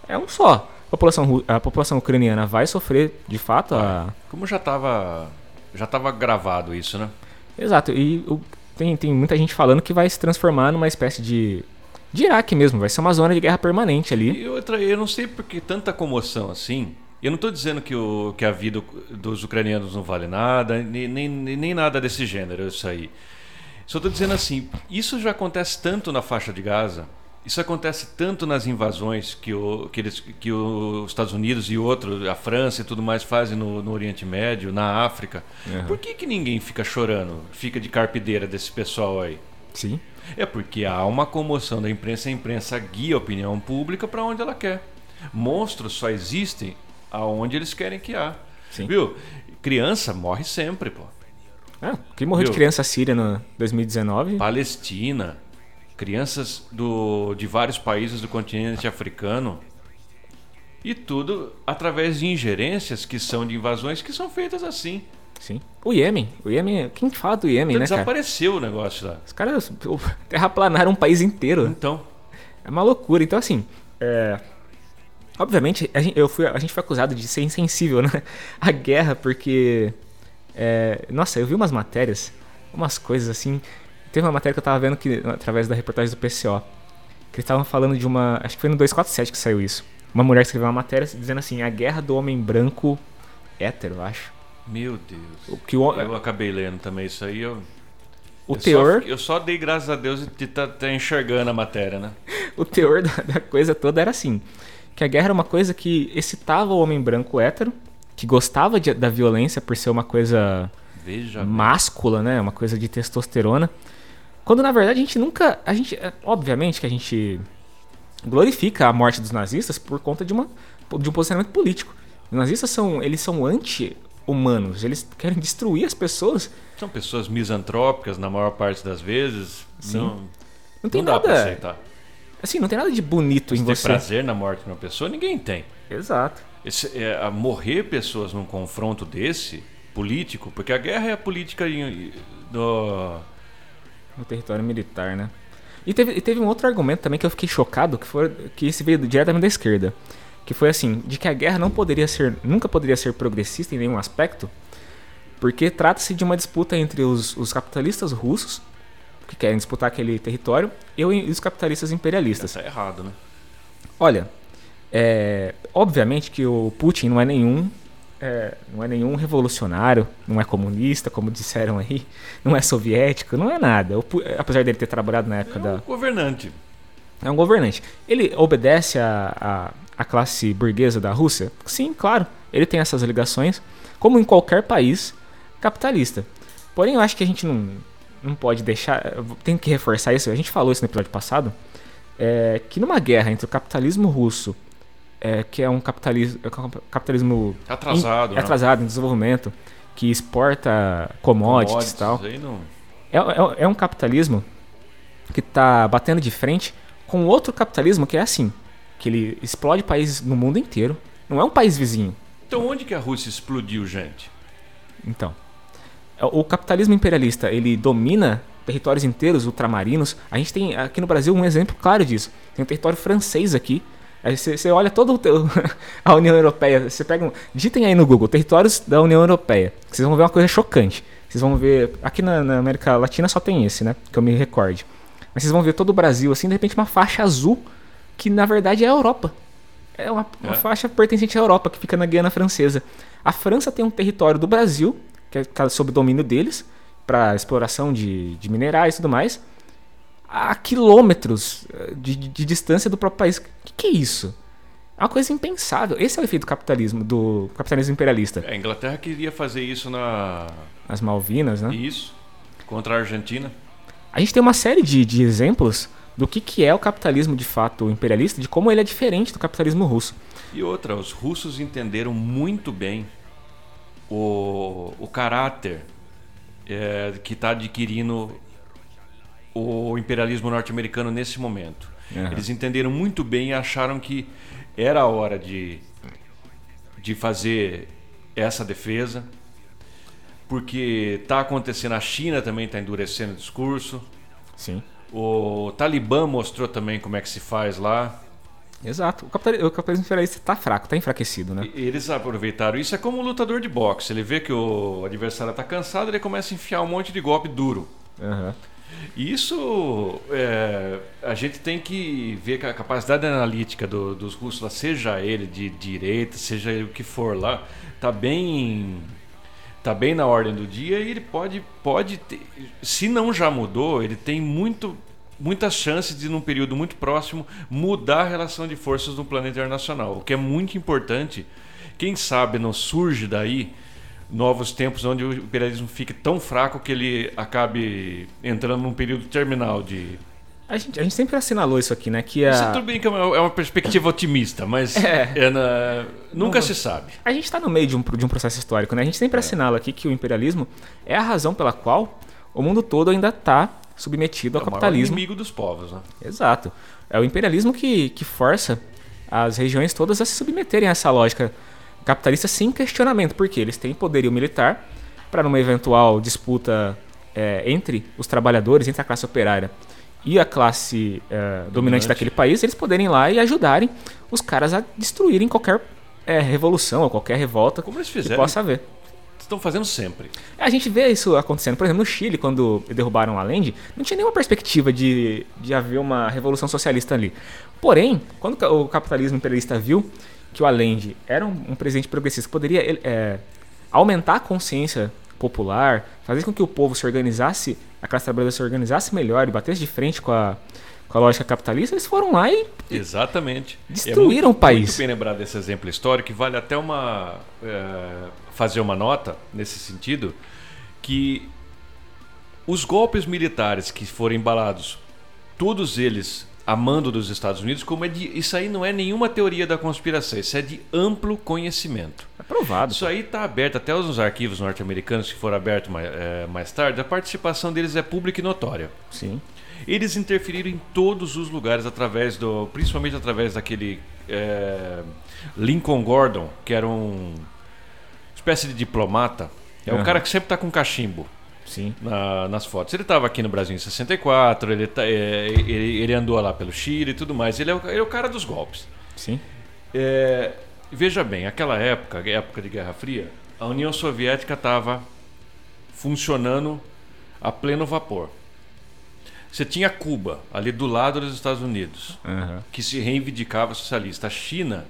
é um só. A população, a população ucraniana vai sofrer, de fato, a, Como já estava já tava gravado isso, né? Exato, e o- tem, tem muita gente falando que vai se transformar numa espécie de. de Iraque mesmo, vai ser uma zona de guerra permanente ali. E outra, eu não sei por que tanta comoção assim. Eu não estou dizendo que, o, que a vida dos ucranianos não vale nada, nem, nem, nem nada desse gênero, isso aí. Só estou dizendo assim, isso já acontece tanto na faixa de Gaza, isso acontece tanto nas invasões que, o, que, eles, que os Estados Unidos e outros, a França e tudo mais fazem no, no Oriente Médio, na África. Uhum. Por que, que ninguém fica chorando, fica de carpideira desse pessoal aí? Sim. É porque há uma comoção da imprensa, a imprensa guia a opinião pública para onde ela quer. Monstros só existem aonde eles querem que há. Sim. Viu? Criança morre sempre, pô. Ah, que morreu de Viu? criança síria no 2019. Palestina, crianças do, de vários países do continente africano. E tudo através de ingerências que são de invasões que são feitas assim. Sim. O Iêmen. O Iêmen. Quem fala do Iêmen, Então né, cara? desapareceu o negócio lá. Os caras terraplanaram um país inteiro. Então, É uma loucura. Então, assim. É... Obviamente, a gente, eu fui, a gente foi acusado de ser insensível [LAUGHS] né? à guerra, porque. é, Nossa, eu vi umas matérias, umas coisas assim. Teve uma matéria que eu tava vendo que, através da reportagem do PCO. Que eles estavam falando de uma. Acho que foi no 247 que saiu isso. Uma mulher escreveu uma matéria dizendo assim: a guerra do homem branco hétero, eu acho. meu Deus. O, que o, Eu acabei lendo também isso aí. Eu, o eu teor. Só, eu só dei graças a Deus de estar tá, enxergando a matéria, né? [LAUGHS] o teor da, da coisa toda era assim: que a guerra era uma coisa que excitava o homem branco hétero, que gostava de- da violência por ser uma coisa Veja. máscula, né? Uma coisa de testosterona. Quando na verdade a gente nunca. A gente, é, obviamente que a gente glorifica a morte dos nazistas por conta de, uma, de um posicionamento político. Os nazistas são, eles são anti-humanos, eles querem destruir as pessoas. São pessoas misantrópicas na maior parte das vezes. Sim. Não, Não tem não dá pra nada. aceitar. Assim, não tem nada de bonito em você. prazer na morte de uma pessoa, ninguém tem. Exato. Esse, é, morrer pessoas num confronto desse, político, porque a guerra é a política do. No território militar, né? E teve, e teve um outro argumento também que eu fiquei chocado, que foi que esse veio diretamente da esquerda, que foi assim, de que a guerra não poderia ser, nunca poderia ser progressista em nenhum aspecto, porque trata-se de uma disputa entre os, os capitalistas russos, que querem disputar aquele território, e os capitalistas imperialistas. Tá errado, né? Olha, é, obviamente que o Putin não é nenhum é, não é nenhum revolucionário, não é comunista, como disseram aí, não é soviético, não é nada. Apesar dele ter trabalhado na época é um da. governante. É um governante. Ele obedece à, classe burguesa da Rússia? Sim, claro. Ele tem essas ligações, como em qualquer país capitalista. Porém, eu acho que a gente não, não pode deixar. Tem que reforçar isso. A gente falou isso no episódio passado. É, que numa guerra entre o capitalismo russo, é, que é um capitalismo, é capitalismo atrasado, em, né? atrasado em desenvolvimento, que exporta commodities, e tal. É, é, é um capitalismo que está batendo de frente com outro capitalismo que é assim, que ele explode países no mundo inteiro. Não é um país vizinho. Então onde que a Rússia explodiu, gente? Então, é, o capitalismo imperialista, ele domina territórios inteiros ultramarinos. A gente tem aqui no Brasil um exemplo claro disso. Tem um território francês aqui. Aí você, você olha toda [LAUGHS] a União Europeia, você pega um, digitem aí no Google, territórios da União Europeia. Vocês vão ver uma coisa chocante. Vocês vão ver, aqui na, na América Latina só tem esse, né? Que eu me recorde. Mas vocês vão ver todo o Brasil, assim, de repente uma faixa azul, que na verdade é a Europa. É uma, uma é. faixa pertencente à Europa, que fica na Guiana Francesa. A França tem um território do Brasil, que é tá sob domínio deles, para exploração de, de minerais e tudo mais, a quilômetros de, de, distância do próprio país. O que, que, é isso? É uma coisa impensável. Esse é o efeito do capitalismo, do capitalismo imperialista. A Inglaterra queria fazer isso na... nas Malvinas, né? Isso, contra a Argentina. A gente tem uma série de, de exemplos do que, que é o capitalismo de fato imperialista, de como ele é diferente do capitalismo russo. E outra, os russos entenderam muito bem o, o caráter é, que está adquirindo o imperialismo norte-americano nesse momento. Uhum. Eles entenderam muito bem e acharam que era a hora de, de fazer essa defesa porque está acontecendo, a China também está endurecendo o discurso. Sim. O Talibã mostrou também como é que se faz lá. Exato. O capitalismo, o capitalismo imperialista está fraco, está enfraquecido, né? Eles aproveitaram isso. É como um lutador de boxe. Ele vê que o adversário está cansado, ele começa a enfiar um monte de golpe duro. Uhum. Isso é, a gente tem que ver que a capacidade analítica do, dos russos, lá, seja ele de direita, seja ele o que for lá, está bem tá bem na ordem do dia e ele pode, pode ter, se não já mudou, ele tem muito, muitas chances de, num período muito próximo, mudar a relação de forças no plano internacional, o que é muito importante. Quem sabe não surge daí novos tempos onde o imperialismo fique tão fraco que ele acabe entrando num período terminal de a gente, a gente sempre assinalou isso aqui, né? Que a... Isso tudo bem que é uma, é perspectiva otimista, mas é. É na... nunca Não, se sabe. A gente está no meio de um, de um processo histórico, né? A gente sempre é. assinala aqui que o imperialismo é a razão pela qual o mundo todo ainda está submetido ao capitalismo. É o inimigo dos povos, né? Exato. É o imperialismo que, que força as regiões todas a se submeterem a essa lógica capitalista sem questionamento, porque eles têm poderio militar para numa eventual disputa é, entre os trabalhadores, entre a classe operária e a classe é, dominante, dominante daquele país, eles poderem ir lá e ajudarem os caras a destruírem qualquer é, revolução ou qualquer revolta Como eles fizeram, que possa haver. Estão fazendo sempre. A gente vê isso acontecendo. Por exemplo, no Chile, quando derrubaram a Allende, não tinha nenhuma perspectiva de, de haver uma revolução socialista ali. Porém, quando o capitalismo imperialista viu que o Allende era um, um presidente progressista poderia é, aumentar a consciência popular, fazer com que o povo se organizasse, a classe trabalhadora se organizasse melhor e batesse de frente com a, com a lógica capitalista, eles foram lá e exatamente destruíram é muito, o país. Muito bem lembrar desse exemplo histórico, vale até uma é, fazer uma nota nesse sentido, que os golpes militares que foram embalados, todos eles a mando dos Estados Unidos, como é de. Isso aí não é nenhuma teoria da conspiração, isso é de amplo conhecimento. É provado. Isso aí está aberto até os arquivos norte-americanos que foram abertos mais, é, mais tarde, a participação deles é pública e notória. Sim. Eles interferiram em todos os lugares através do. principalmente através daquele. É, Lincoln Gordon, que era um espécie de diplomata. É uhum. um cara que sempre está com cachimbo. Sim. Na, nas fotos. Ele estava aqui no Brasil em 64, ele, tá, é, ele, ele, andou lá pelo Chile e tudo mais. Ele é o, ele é o cara dos golpes. Sim. É, veja bem, aquela época, época de Guerra Fria, a União Soviética estava funcionando a pleno vapor. Você tinha Cuba, ali do lado dos Estados Unidos, uhum. que se reivindicava socialista. A China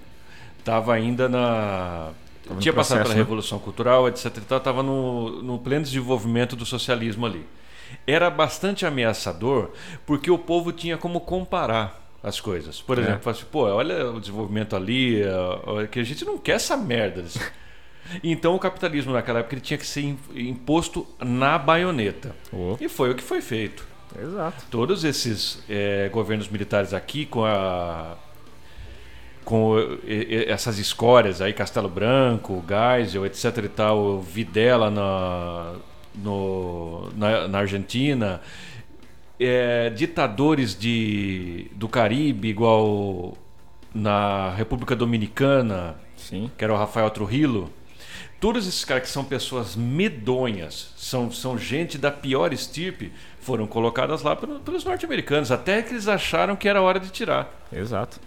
estava ainda na tinha processo, passado pela né? Revolução Cultural, etc. Estava no, no pleno desenvolvimento do socialismo ali. Era bastante ameaçador porque o povo tinha como comparar as coisas. Por é. exemplo, assim, pô, olha o desenvolvimento ali, que a gente não quer essa merda. [LAUGHS] Então o capitalismo naquela época ele tinha que ser imposto na baioneta. Oh. E foi o que foi feito. Exato. Todos esses é, governos militares aqui com a com essas escórias aí, Castelo Branco, Geisel, etc e tal, Videla na, no, na, na Argentina, é, ditadores de, do Caribe, igual na República Dominicana, Sim. que era o Rafael Trujillo, todos esses caras que são pessoas medonhas, são, são gente da pior estirpe, foram colocadas lá pelos norte-americanos, até que eles acharam que era hora de tirar. Exato.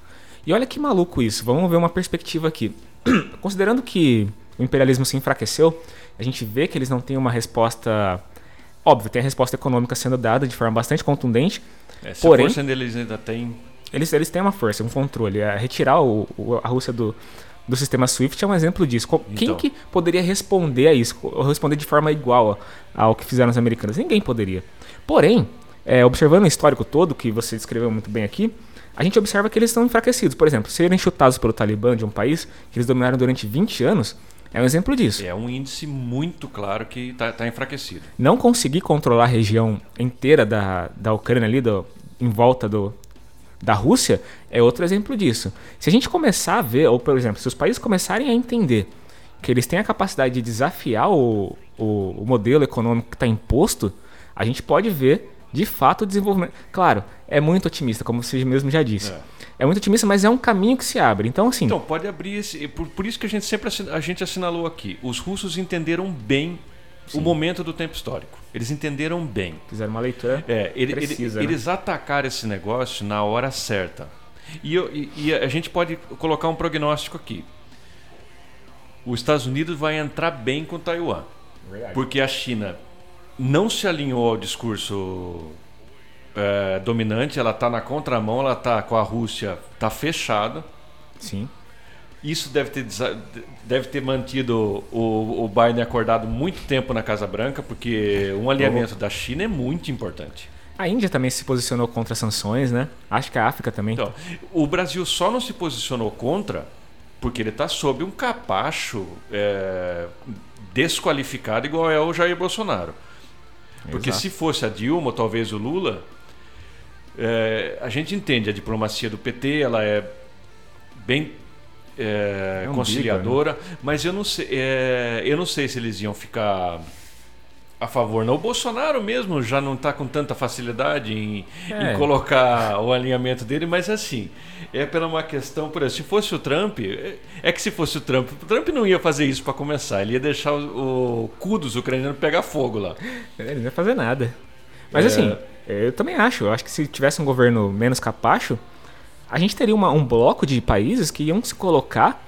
E olha que maluco isso, vamos ver uma perspectiva aqui. [CLEARS THROAT] Considerando que o imperialismo se enfraqueceu, a gente vê que eles não têm uma resposta. Óbvio, tem a resposta econômica sendo dada de forma bastante contundente. É, porém, a força deles ainda tem. Eles, eles têm uma força, um controle. É retirar o, o, a Rússia do, do sistema SWIFT é um exemplo disso. Quem então. que poderia responder a isso? Ou responder de forma igual ao que fizeram os americanos? Ninguém poderia. Porém, é, observando o histórico todo, que você descreveu muito bem aqui, a gente observa que eles estão enfraquecidos. Por exemplo, serem chutados pelo Talibã de um país que eles dominaram durante 20 anos, é um exemplo disso. É um índice muito claro que está tá enfraquecido. Não conseguir controlar a região inteira da, da Ucrânia ali, do, em volta do, da Rússia, é outro exemplo disso. Se a gente começar a ver, ou por exemplo, se os países começarem a entender que eles têm a capacidade de desafiar o, o, o modelo econômico que está imposto, a gente pode ver de fato o desenvolvimento. Claro, é muito otimista, como você mesmo já disse. É. é muito otimista, mas é um caminho que se abre. Então, assim. Então, pode abrir esse. Por, por isso que a gente sempre a gente assinalou aqui. Os russos entenderam bem Sim. o momento do tempo histórico. Eles entenderam bem. Fizeram uma leitura. É, ele, precisa, ele, né? Eles atacaram esse negócio na hora certa. E, eu, e, e a gente pode colocar um prognóstico aqui. Os Estados Unidos vai entrar bem com Taiwan. Porque a China não se alinhou ao discurso é, dominante, ela está na contramão, ela está com a Rússia, está fechada. Sim. Isso deve ter, deve ter mantido o, o Biden acordado muito tempo na Casa Branca, porque um alinhamento da China é muito importante. A Índia também se posicionou contra sanções, né? Acho que a África também. Então, o Brasil só não se posicionou contra porque ele está sob um capacho é, desqualificado igual é o Jair Bolsonaro. Porque Exato. se fosse a Dilma, ou talvez o Lula, é, a gente entende a diplomacia do PT, ela é bem é, é um conciliadora, bico, né? mas eu não, sei, é, eu não sei se eles iam ficar a favor. Não. O Bolsonaro mesmo já não está com tanta facilidade em, é. em, colocar o alinhamento dele, mas assim, é pela uma questão, por exemplo, se fosse o Trump, é, é que se fosse o Trump, o Trump não ia fazer isso para começar, ele ia deixar o, o cu dos ucranianos pegar fogo lá. Ele não ia fazer nada. Mas é... assim, eu também acho, eu acho que se tivesse um governo menos capacho, a gente teria uma, um bloco de países que iam se colocar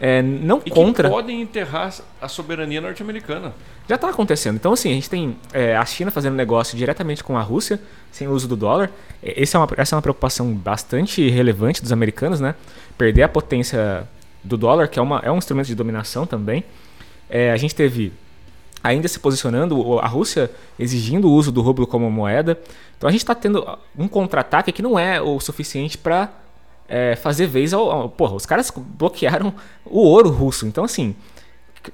é, não e contra. Que podem enterrar a soberania norte-americana. Já está acontecendo. Então, assim, a gente tem é, a China fazendo negócio diretamente com a Rússia, sem o uso do dólar. Essa é, uma, essa é uma preocupação bastante relevante dos americanos, né? Perder a potência do dólar, que é, uma, é um instrumento de dominação também. É, a gente teve ainda se posicionando, a Rússia exigindo o uso do rublo como moeda. Então a gente está tendo um contra-ataque que não é o suficiente para é, fazer vez ao, ao. Porra, os caras bloquearam o ouro russo. Então, assim,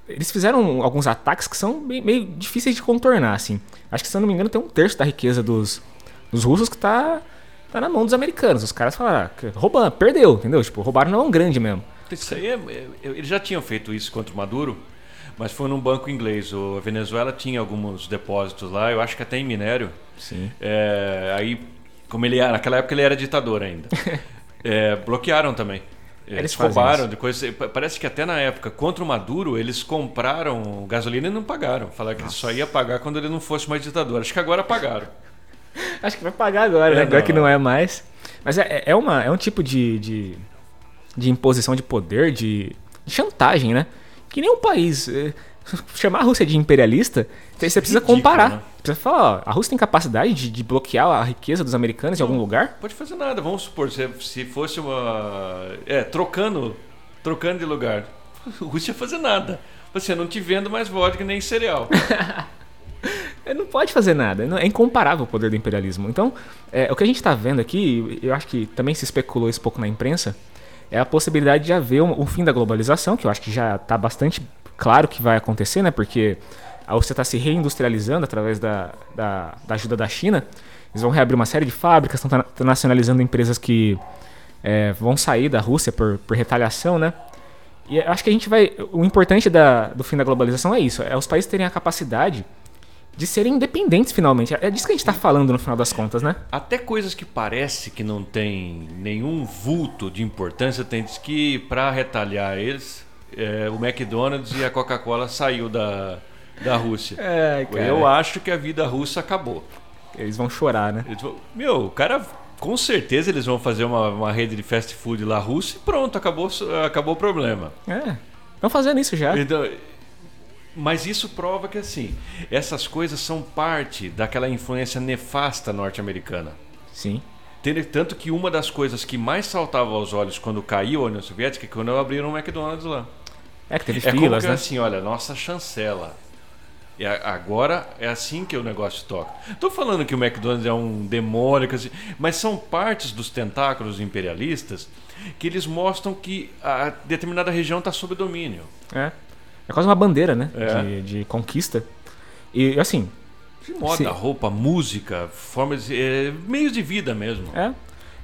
eles fizeram alguns ataques que são meio, difíceis de contornar, assim. Acho que, se eu não me engano, tem um terço da riqueza dos, dos russos que tá, tá na mão dos americanos. Os caras falaram, ah, roubando, perdeu, entendeu? Tipo, roubaram na mão grande mesmo. Isso aí é, é, eles já tinham feito isso contra o Maduro, mas foi num banco inglês. O Venezuela tinha alguns depósitos lá, eu acho que até em minério. Sim. É, aí, como ele era, naquela época ele era ditador ainda. [LAUGHS] É, bloquearam também. Eles, eles roubaram depois. Parece que até na época, contra o Maduro, eles compraram gasolina e não pagaram. Falaram que Nossa. só ia pagar quando ele não fosse mais ditador. Acho que agora pagaram. [LAUGHS] Acho que vai pagar agora, é, né? Agora não. que não é mais. Mas é, é, uma, é um tipo de, de, de imposição de poder, de, de chantagem, né? Que nenhum país. É, [LAUGHS] chamar a Rússia de imperialista, você precisa ridículo, comparar. Né? Precisa falar, ó, a Rússia tem capacidade de, de, bloquear a riqueza dos americanos Não, em algum lugar? Pode fazer nada, vamos supor, se, se fosse uma. É, trocando, trocando de lugar. a [LAUGHS] Rússia fazer nada. Você não te vendo mais vodka nem cereal. [LAUGHS] Não pode fazer nada. É incomparável o poder do imperialismo. Então, é, o que a gente está vendo aqui, eu acho que também se especulou isso pouco na imprensa, é a possibilidade de haver um, um fim da globalização, que eu acho que já está bastante claro que vai acontecer, né? Porque a Rússia está se reindustrializando através da, da, da, ajuda da China. Eles vão reabrir uma série de fábricas, estão nacionalizando empresas que é, vão sair da Rússia por, por retaliação, né? E acho que a gente vai. O importante da, do fim da globalização é isso: é os países terem a capacidade de serem independentes finalmente. É disso que a gente está falando no final das contas, né? Até coisas que parece que não tem nenhum vulto de importância, tem que para retalhar eles, é, o McDonald's e a Coca-Cola saiu da, da Rússia. É, Eu acho que a vida russa acabou. Eles vão chorar, né? Vão... Meu, o cara com certeza eles vão fazer uma, uma rede de fast food lá russa e pronto, acabou, acabou o problema. É. Estão fazendo isso já. Então, mas isso prova que assim, essas coisas são parte daquela influência nefasta norte-americana. Sim. Tanto que uma das coisas que mais saltava aos olhos quando caiu a União Soviética é quando abriram um McDonald's lá. É que teve é filas, que, né? assim, olha, nossa chancela. E agora é assim que o negócio toca. Estou falando que o McDonald's é um demônio, mas são partes dos tentáculos imperialistas que eles mostram que a determinada região está sob domínio. É. É quase uma bandeira, né? É. De, de, conquista. E assim. De moda, se... roupa, música, formas. É, meios de vida mesmo. É.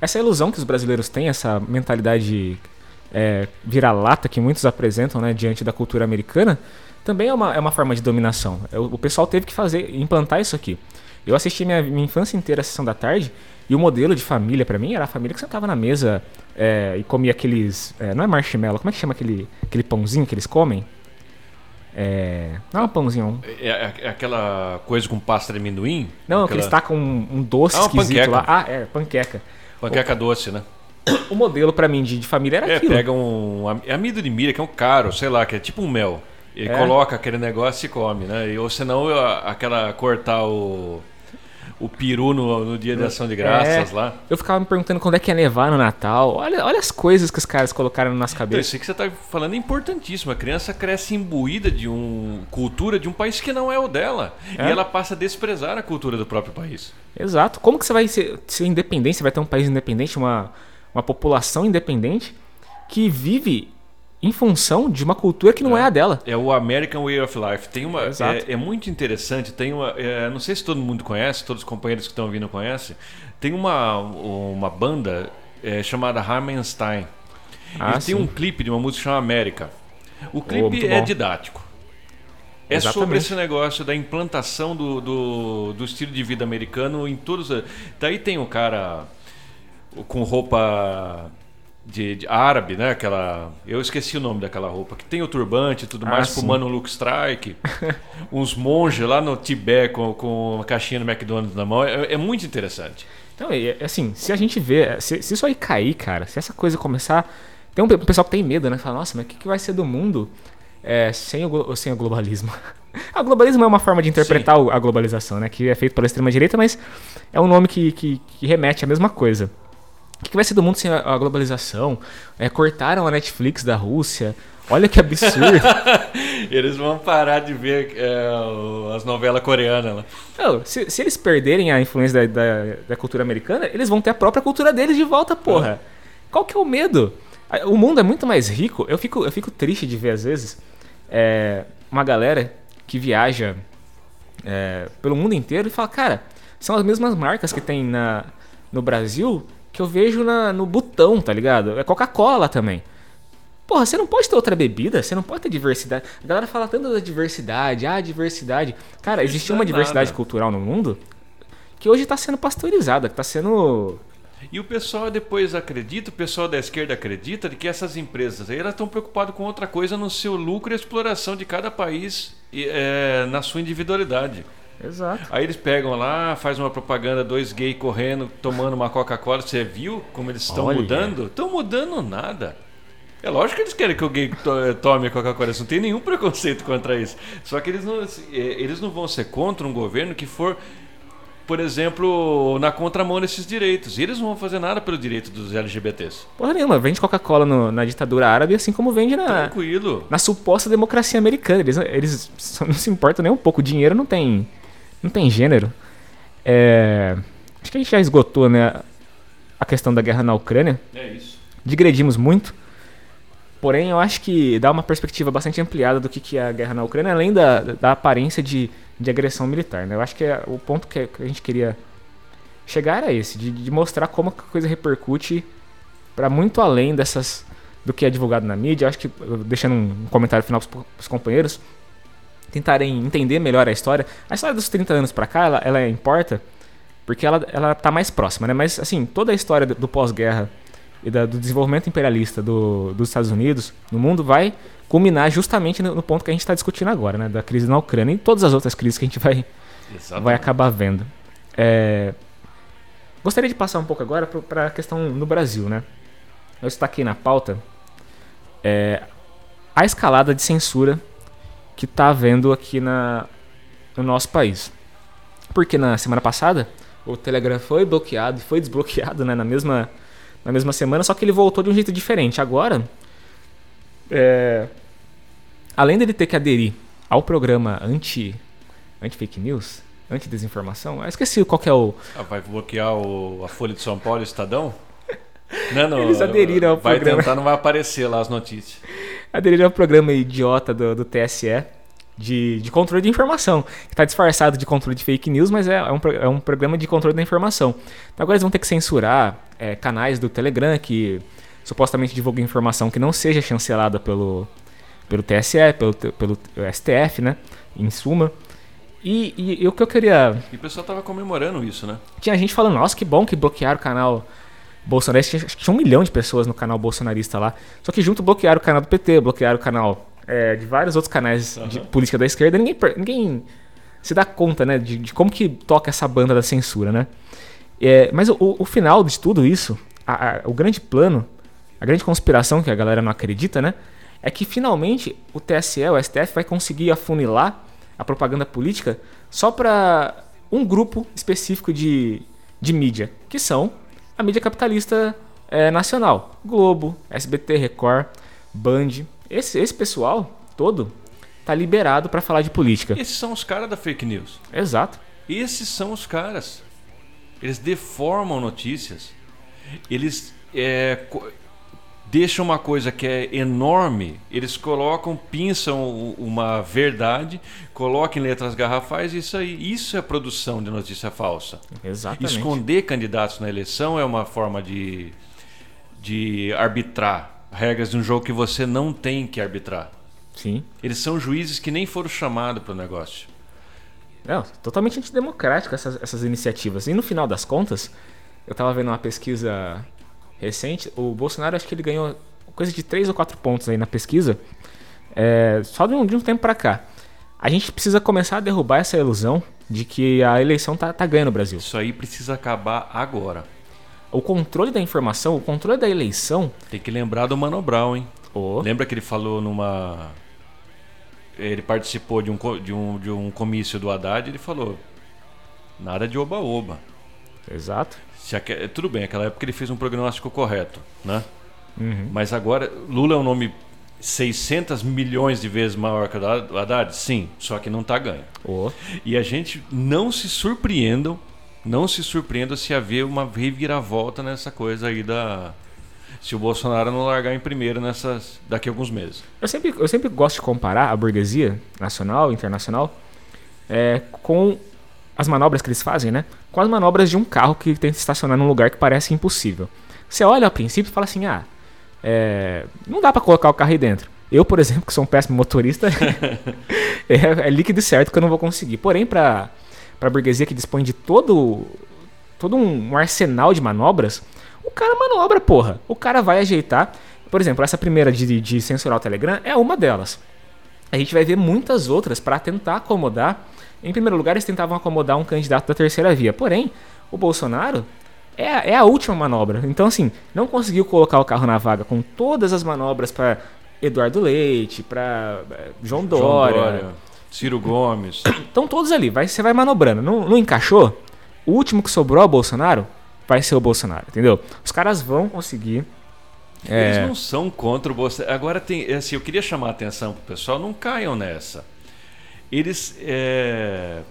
Essa ilusão que os brasileiros têm, essa mentalidade é, vira-lata que muitos apresentam né, diante da cultura americana, também é uma, é uma forma de dominação. É, o pessoal teve que fazer, implantar isso aqui. Eu assisti minha, minha infância inteira a sessão da tarde e o modelo de família para mim era a família que sentava na mesa é, e comia aqueles. É, não é marshmallow, como é que chama aquele, aquele pãozinho que eles comem? É. Não é um pãozinho. É, é, é aquela coisa com pasta de amendoim? Não, aquela... que eles tacam um, um doce ah, esquisito panqueca. lá. Ah, é, panqueca. Panqueca o... doce, né? O modelo para mim de, de, família era é, aquilo. pega um amido de milha, que é um caro, sei lá, que é tipo um mel. E é. coloca aquele negócio e come, né? ou senão aquela cortar o o peru no, no dia de ação de graças é, lá. Eu ficava me perguntando quando é que ia nevar no Natal. Olha, olha as coisas que os caras colocaram nas cabeças. Isso que você está falando é importantíssimo. A criança cresce imbuída de uma cultura de um país que não é o dela. É. E ela passa a desprezar a cultura do próprio país. Exato. Como que você vai ser, ser independente? Você vai ter um país independente, uma, uma população independente que vive em função de uma cultura que não é, é, a dela. É o American Way of Life. Tem uma, é, é, muito interessante. Tem uma, é, não sei se todo mundo conhece, todos os companheiros que estão vindo conhecem. Tem uma, uma banda é, chamada Harmenstein. Ah, Eles têm um clipe de uma música chamada América. O clipe oh, é didático. É Exatamente. sobre esse negócio da implantação do, do, do, estilo de vida americano em todos. Daí tem o cara com roupa de, de, árabe, né? Aquela. Eu esqueci o nome daquela roupa. Que tem o turbante e tudo ah, mais, sim. fumando um Luke Strike. [LAUGHS] uns monges lá no Tibete com, com uma caixinha do McDonald's na mão. É, é muito interessante. Então, assim, se a gente vê. Se, se, isso aí cair, cara, se essa coisa começar. Tem um pessoal que tem medo, né? Fala, nossa, mas o que, que vai ser do mundo é, sem, o, sem o globalismo? [LAUGHS] o globalismo é uma forma de interpretar Sim. a globalização, né? Que é feito pela extrema-direita, mas é um nome que, que, que remete à mesma coisa. O que vai ser do mundo sem a, globalização? É, cortaram a Netflix da Rússia. Olha que absurdo. [LAUGHS] eles vão parar de ver é, as novelas coreanas lá. Não, se, se, eles perderem a influência da, da, da, cultura americana, eles vão ter a própria cultura deles de volta, porra. É. Qual que é o medo? O mundo é muito mais rico. Eu fico, eu fico triste de ver, às vezes, é, uma galera que viaja é, pelo mundo inteiro e fala, cara, são as mesmas marcas que tem na, no Brasil que eu vejo na, no botão, tá ligado? É Coca-Cola também. Porra, você não pode ter outra bebida, você não pode ter diversidade. A galera fala tanto da diversidade, ah, diversidade. Cara, existe uma diversidade cultural no mundo que hoje está sendo pasteurizada, que está sendo. E o pessoal depois acredita, o pessoal da esquerda acredita de que essas empresas aí elas estão preocupadas com outra coisa no seu lucro e exploração de cada país é, na sua individualidade. Exato. Aí eles pegam lá, faz uma propaganda, dois gays correndo, tomando uma Coca-Cola. Você viu como eles estão mudando? Estão mudando nada. É lógico que eles querem que o gay tome Coca-Cola, eles não tem nenhum [LAUGHS] preconceito contra isso. Só que eles não, é, eles não vão ser contra um governo que for por exemplo, na contramão desses direitos. E eles não vão fazer nada pelo direito dos LGBTs. Porra nenhuma, vende Coca-Cola na ditadura árabe, assim como vende na, Tranquilo. na suposta democracia americana. Eles, eles não se importam nem um pouco. O dinheiro não tem, não tem gênero. É, acho que a gente já esgotou né, a questão da guerra na Ucrânia. É isso. digredimos muito. Porém, eu acho que dá uma perspectiva bastante ampliada do que, que é a guerra na Ucrânia, além da, da aparência de, de agressão militar. Né? Eu acho que é o ponto que a gente queria chegar era esse, de, de mostrar como a coisa repercute para muito além dessas do que é divulgado na mídia. Eu acho que, deixando um comentário final para os companheiros, tentarem entender melhor a história. A história dos 30 anos para cá, ela, ela importa porque ela, ela tá mais próxima, né? Mas, assim, toda a história do, do pós-guerra e da- do desenvolvimento imperialista do- dos Estados Unidos no mundo vai culminar justamente no, no ponto que a gente está discutindo agora, né? Da crise na Ucrânia e todas as outras crises que a gente vai, Exatamente. vai acabar vendo. É, Gostaria de passar um pouco agora para a questão no Brasil, né? Eu destaquei na pauta é, a escalada de censura que está havendo aqui na, no nosso país. Porque na semana passada o Telegram foi bloqueado foi desbloqueado né, na, mesma, na mesma semana, só que ele voltou de um jeito diferente. Agora, é, além dele ter que aderir ao programa anti, anti-fake news, anti-desinformação, eu esqueci qual que é o, Ah, vai bloquear o- a Folha de São Paulo e o Estadão? Não, não, Eles aderiram ao vai programa. tentar, não vai aparecer lá as notícias. aderir ao programa idiota do, do TSE de, de controle de informação, que está disfarçado de controle de fake news, mas é, é um, é um programa de controle da informação. Então agora eles vão ter que censurar é, canais do Telegram que supostamente divulgam informação que não seja chancelada pelo, pelo TSE, pelo, pelo STF, né? Em suma. E, e- e o que eu queria E o pessoal tava comemorando isso, né? tinha gente falando, nossa, que bom que bloquearam o canal bolsonarista. Tinha, acho que tinha um milhão de pessoas no canal bolsonarista lá. Só que junto bloquearam o canal do PT, bloquearam o canal é, de vários outros canais de Aham. política da esquerda. Ninguém, ninguém se dá conta, né, de, de como que toca essa banda da censura, né? É, mas o, o final de tudo isso, a- a- o grande plano, a grande conspiração que a galera não acredita, né? É que finalmente o TSE, o STF, vai conseguir afunilar a propaganda política só para um grupo específico de, de mídia, que são a mídia capitalista eh, nacional. Globo, SBT, Record, Band. Esse, esse pessoal todo tá liberado para falar de política. Esses são os caras da fake news. Exato. Esses são os caras. Eles deformam notícias. Eles é, deixam uma coisa que é enorme. Eles colocam, pinçam uma verdade, colocam em letras garrafais. Isso aí, isso é produção de notícia falsa. Exatamente. Esconder candidatos na eleição é uma forma de, de arbitrar regras de um jogo que você não tem que arbitrar. Sim. Eles são juízes que nem foram chamados para o negócio. É, totalmente antidemocrático essas, essas iniciativas. E no final das contas, eu tava vendo uma pesquisa recente, o Bolsonaro acho que ele ganhou coisa de 3 ou 4 pontos aí na pesquisa, é, só de um, de um tempo pra cá. A gente precisa começar a derrubar essa ilusão de que a eleição tá, tá ganhando no Brasil. Isso aí precisa acabar agora. O controle da informação, o controle da eleição. Tem que lembrar do Mano Brown, hein? Oh, Lembra que ele falou numa. Ele participou de um, de um, de um comício do Haddad e ele falou: nada de oba-oba. exato. Aque- Tudo bem, naquela época ele fez um prognóstico correto, né? Uhum. Mas agora, Lula é um nome 600 milhões de vezes maior que o da- o Haddad? Sim, só que não tá ganho. Oh, E a gente não se surpreendam, não se surpreendam se haver uma reviravolta nessa coisa aí da. Se o Bolsonaro não largar em primeiro nessas daqui a alguns meses. Eu sempre, eu sempre gosto de comparar a burguesia nacional e internacional é, com as manobras que eles fazem, né? Com as manobras de um carro que tenta estacionar num lugar que parece impossível. Você olha a princípio e fala assim: ah, é, não dá pra colocar o carro aí dentro. Eu, por exemplo, que sou um péssimo motorista, [LAUGHS] é, é líquido certo que eu não vou conseguir. Porém, pra, pra burguesia que dispõe de todo, todo um, um arsenal de manobras, o cara manobra, porra. O cara vai ajeitar. Por exemplo, essa primeira de, de censurar o Telegram é uma delas. A gente vai ver muitas outras para tentar acomodar. Em primeiro lugar, eles tentavam acomodar um candidato da terceira via. Porém, o Bolsonaro é, a- é a última manobra. Então, assim, não conseguiu colocar o carro na vaga com todas as manobras para Eduardo Leite, para João Dória. João Dória, Ciro Gomes. [COUGHS] Estão todos ali, vai, você vai manobrando. Não, não encaixou? o último que sobrou ao Bolsonaro vai ser o Bolsonaro, entendeu? Os caras vão conseguir. Eles É, não são contra o Bolsonaro. Agora tem, assim, eu queria chamar a atenção pro pessoal, não caiam nessa. Eles, é,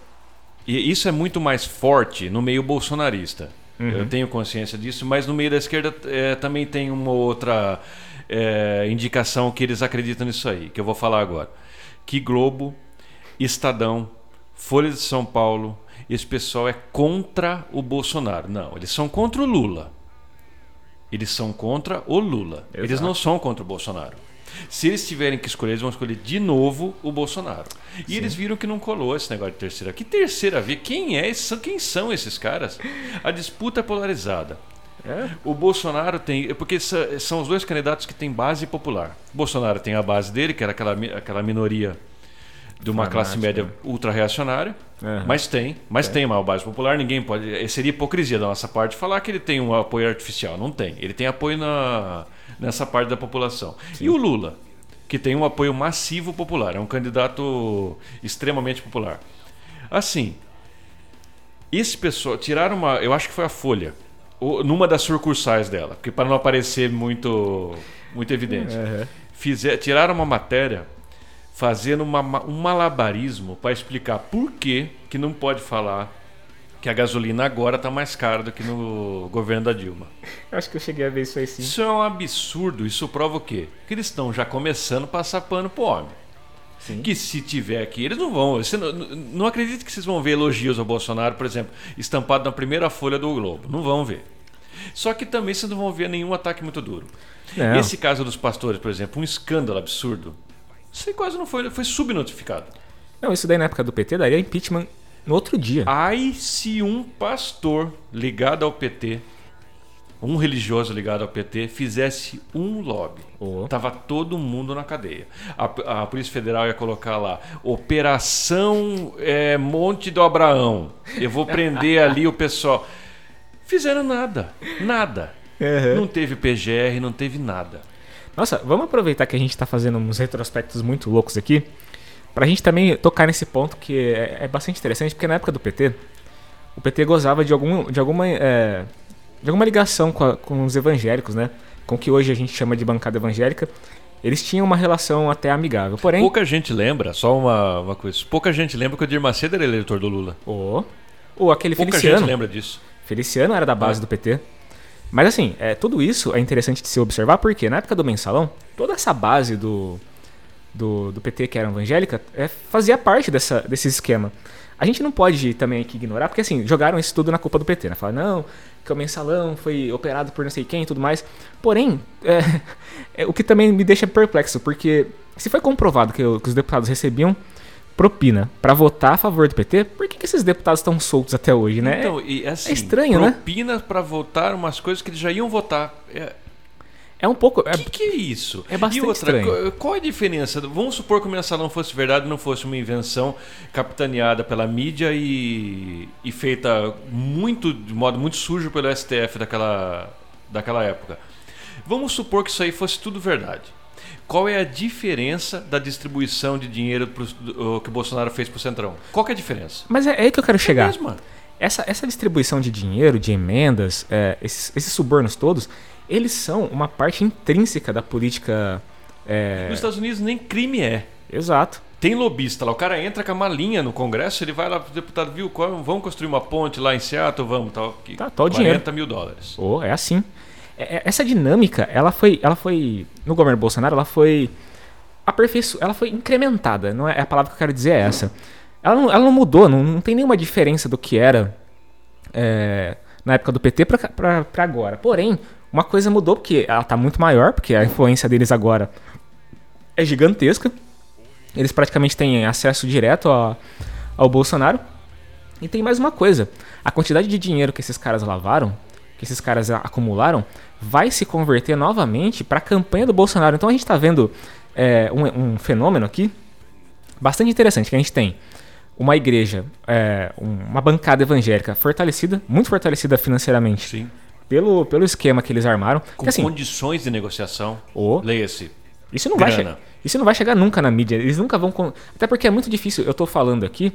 e isso é muito mais forte no meio bolsonarista. Uhum. Eu tenho consciência disso, mas no meio da esquerda é, também tem uma outra é, indicação que eles acreditam nisso aí, que eu vou falar agora. Que Globo, Estadão, Folha de São Paulo, esse pessoal é contra o Bolsonaro. Não, eles são contra o Lula. Eles são contra o Lula. Eles Exato. não são contra o Bolsonaro. Se eles tiverem que escolher, eles vão escolher de novo o Bolsonaro. E eles viram que não colou esse negócio de terceira. Que terceira via? Quem é? Quem são esses caras? A disputa é polarizada. é, O Bolsonaro tem. Porque sa- são os dois candidatos que têm base popular. O Bolsonaro tem a base dele, que era aquela, aquela minoria de uma classe média ultra-reacionária. Aham. Mas tem, mas tem uma base popular. Ninguém pode. eh, Seria hipocrisia da nossa parte falar que ele tem um apoio artificial. Não tem. Ele tem apoio na, nessa parte da população. E o Lula, que tem um apoio massivo popular. É um candidato extremamente popular. Assim, esse pessoal tiraram uma, eu acho que foi a Folha, numa das sucursais dela, porque para não aparecer muito muito evidente. Aham. Fizer, tiraram uma matéria fazendo uma ma- um malabarismo para explicar por que que não pode falar que a gasolina agora está mais cara do que no governo da Dilma. Eu acho que eu cheguei a ver isso aí sim. Isso é um absurdo. Isso prova o quê? Que eles estão já começando a passar pano pro homem. Sim. Que se tiver aqui, eles não vão. Você não, não acredito que vocês vão ver elogios ao Bolsonaro, por exemplo, estampado na primeira folha do Globo. Não vão ver. Só que também vocês não vão ver nenhum ataque muito duro. Não. Esse caso dos pastores, por exemplo, um escândalo absurdo. Isso aí quase não foi, foi subnotificado. Não, isso daí na época do PT daria impeachment no outro dia. Ai, se um pastor ligado ao PT, um religioso ligado ao PT, fizesse um lobby, Oh. tava todo mundo na cadeia. A, a Polícia Federal ia colocar lá, Operação é, Monte do Abraão. Eu vou prender [LAUGHS] ali o pessoal. Fizeram nada, nada. Uhum. Não teve PGR, não teve nada. Nossa, vamos aproveitar que a gente tá fazendo uns retrospectos muito loucos aqui, pra gente também tocar nesse ponto que é, é bastante interessante, porque na época do PT, o PT gozava de, algum, de, alguma, é, de alguma ligação com, a- com os evangélicos, né? Com o que hoje a gente chama de bancada evangélica. Eles tinham uma relação até amigável. Porém, Pouca gente lembra, só uma, uma coisa, pouca gente lembra que o Edir Macedo era eleitor do Lula. o, o aquele Pouca Feliciano. gente lembra disso. Feliciano era da base É. do PT. Mas assim, é, tudo isso é interessante de se observar porque na época do mensalão, toda essa base do, do, do PT que era evangélica é, fazia parte dessa, desse esquema. A gente não pode também aqui ignorar, porque assim, jogaram isso tudo na culpa do PT, né? Falaram, não, que o mensalão foi operado por não sei quem e tudo mais. Porém, [LAUGHS] é, é o que também me deixa perplexo, porque se foi comprovado que, que os deputados recebiam propina pra votar a favor do PT, por que, que esses deputados estão soltos até hoje, né? Então, e assim, é estranho, né? propina para votar umas coisas que eles já iam votar. É, É um pouco. é- O que, que é isso? É bastante e outra, estranho. qual é a diferença? Vamos supor que o mensalão fosse verdade não fosse uma invenção capitaneada pela mídia e, e feita muito de modo muito sujo pelo STF daquela, daquela época. Vamos supor que isso aí fosse tudo verdade. Qual é a diferença da distribuição de dinheiro pros- do- que o Bolsonaro fez para o Centrão? Qual é a diferença? Mas é, é aí que eu quero É chegar. mesma. Essa, essa distribuição de dinheiro, de emendas, é, esses, esses subornos todos, eles são uma parte intrínseca da política. é, Nos Estados Unidos nem crime é. Exato. Tem lobista lá, o cara entra com a malinha no Congresso, ele vai lá pro deputado, viu, vamos construir uma ponte lá em Seattle, vamos, tal. que- Tá, tá o 40 dinheiro. mil dólares. Ou é assim. É- é- essa dinâmica, ela foi, ela foi no governo Bolsonaro, ela foi aperfeiço, ela foi incrementada. Não é a palavra que eu quero dizer é essa. Ela não, ela não mudou, não, não tem nenhuma diferença do que era é, na época do PT pra agora. Porém, uma coisa mudou porque ela tá muito maior, porque a influência deles agora é gigantesca. Eles praticamente têm acesso direto a- ao Bolsonaro. E tem mais uma coisa: a quantidade de dinheiro que esses caras lavaram, que esses caras acumularam, vai se converter novamente para a campanha do Bolsonaro. Então a gente está vendo é, um, um fenômeno aqui bastante interessante: que a gente tem uma igreja, é, um- uma bancada evangélica fortalecida, muito fortalecida financeiramente, Sim. Pelo, pelo esquema que eles armaram. Com Que, assim, condições de negociação. o- Leia-se. isso não vai Grana. chegar. Isso não vai chegar nunca na mídia. Eles nunca vão. con- Até porque é muito difícil. Eu tô falando aqui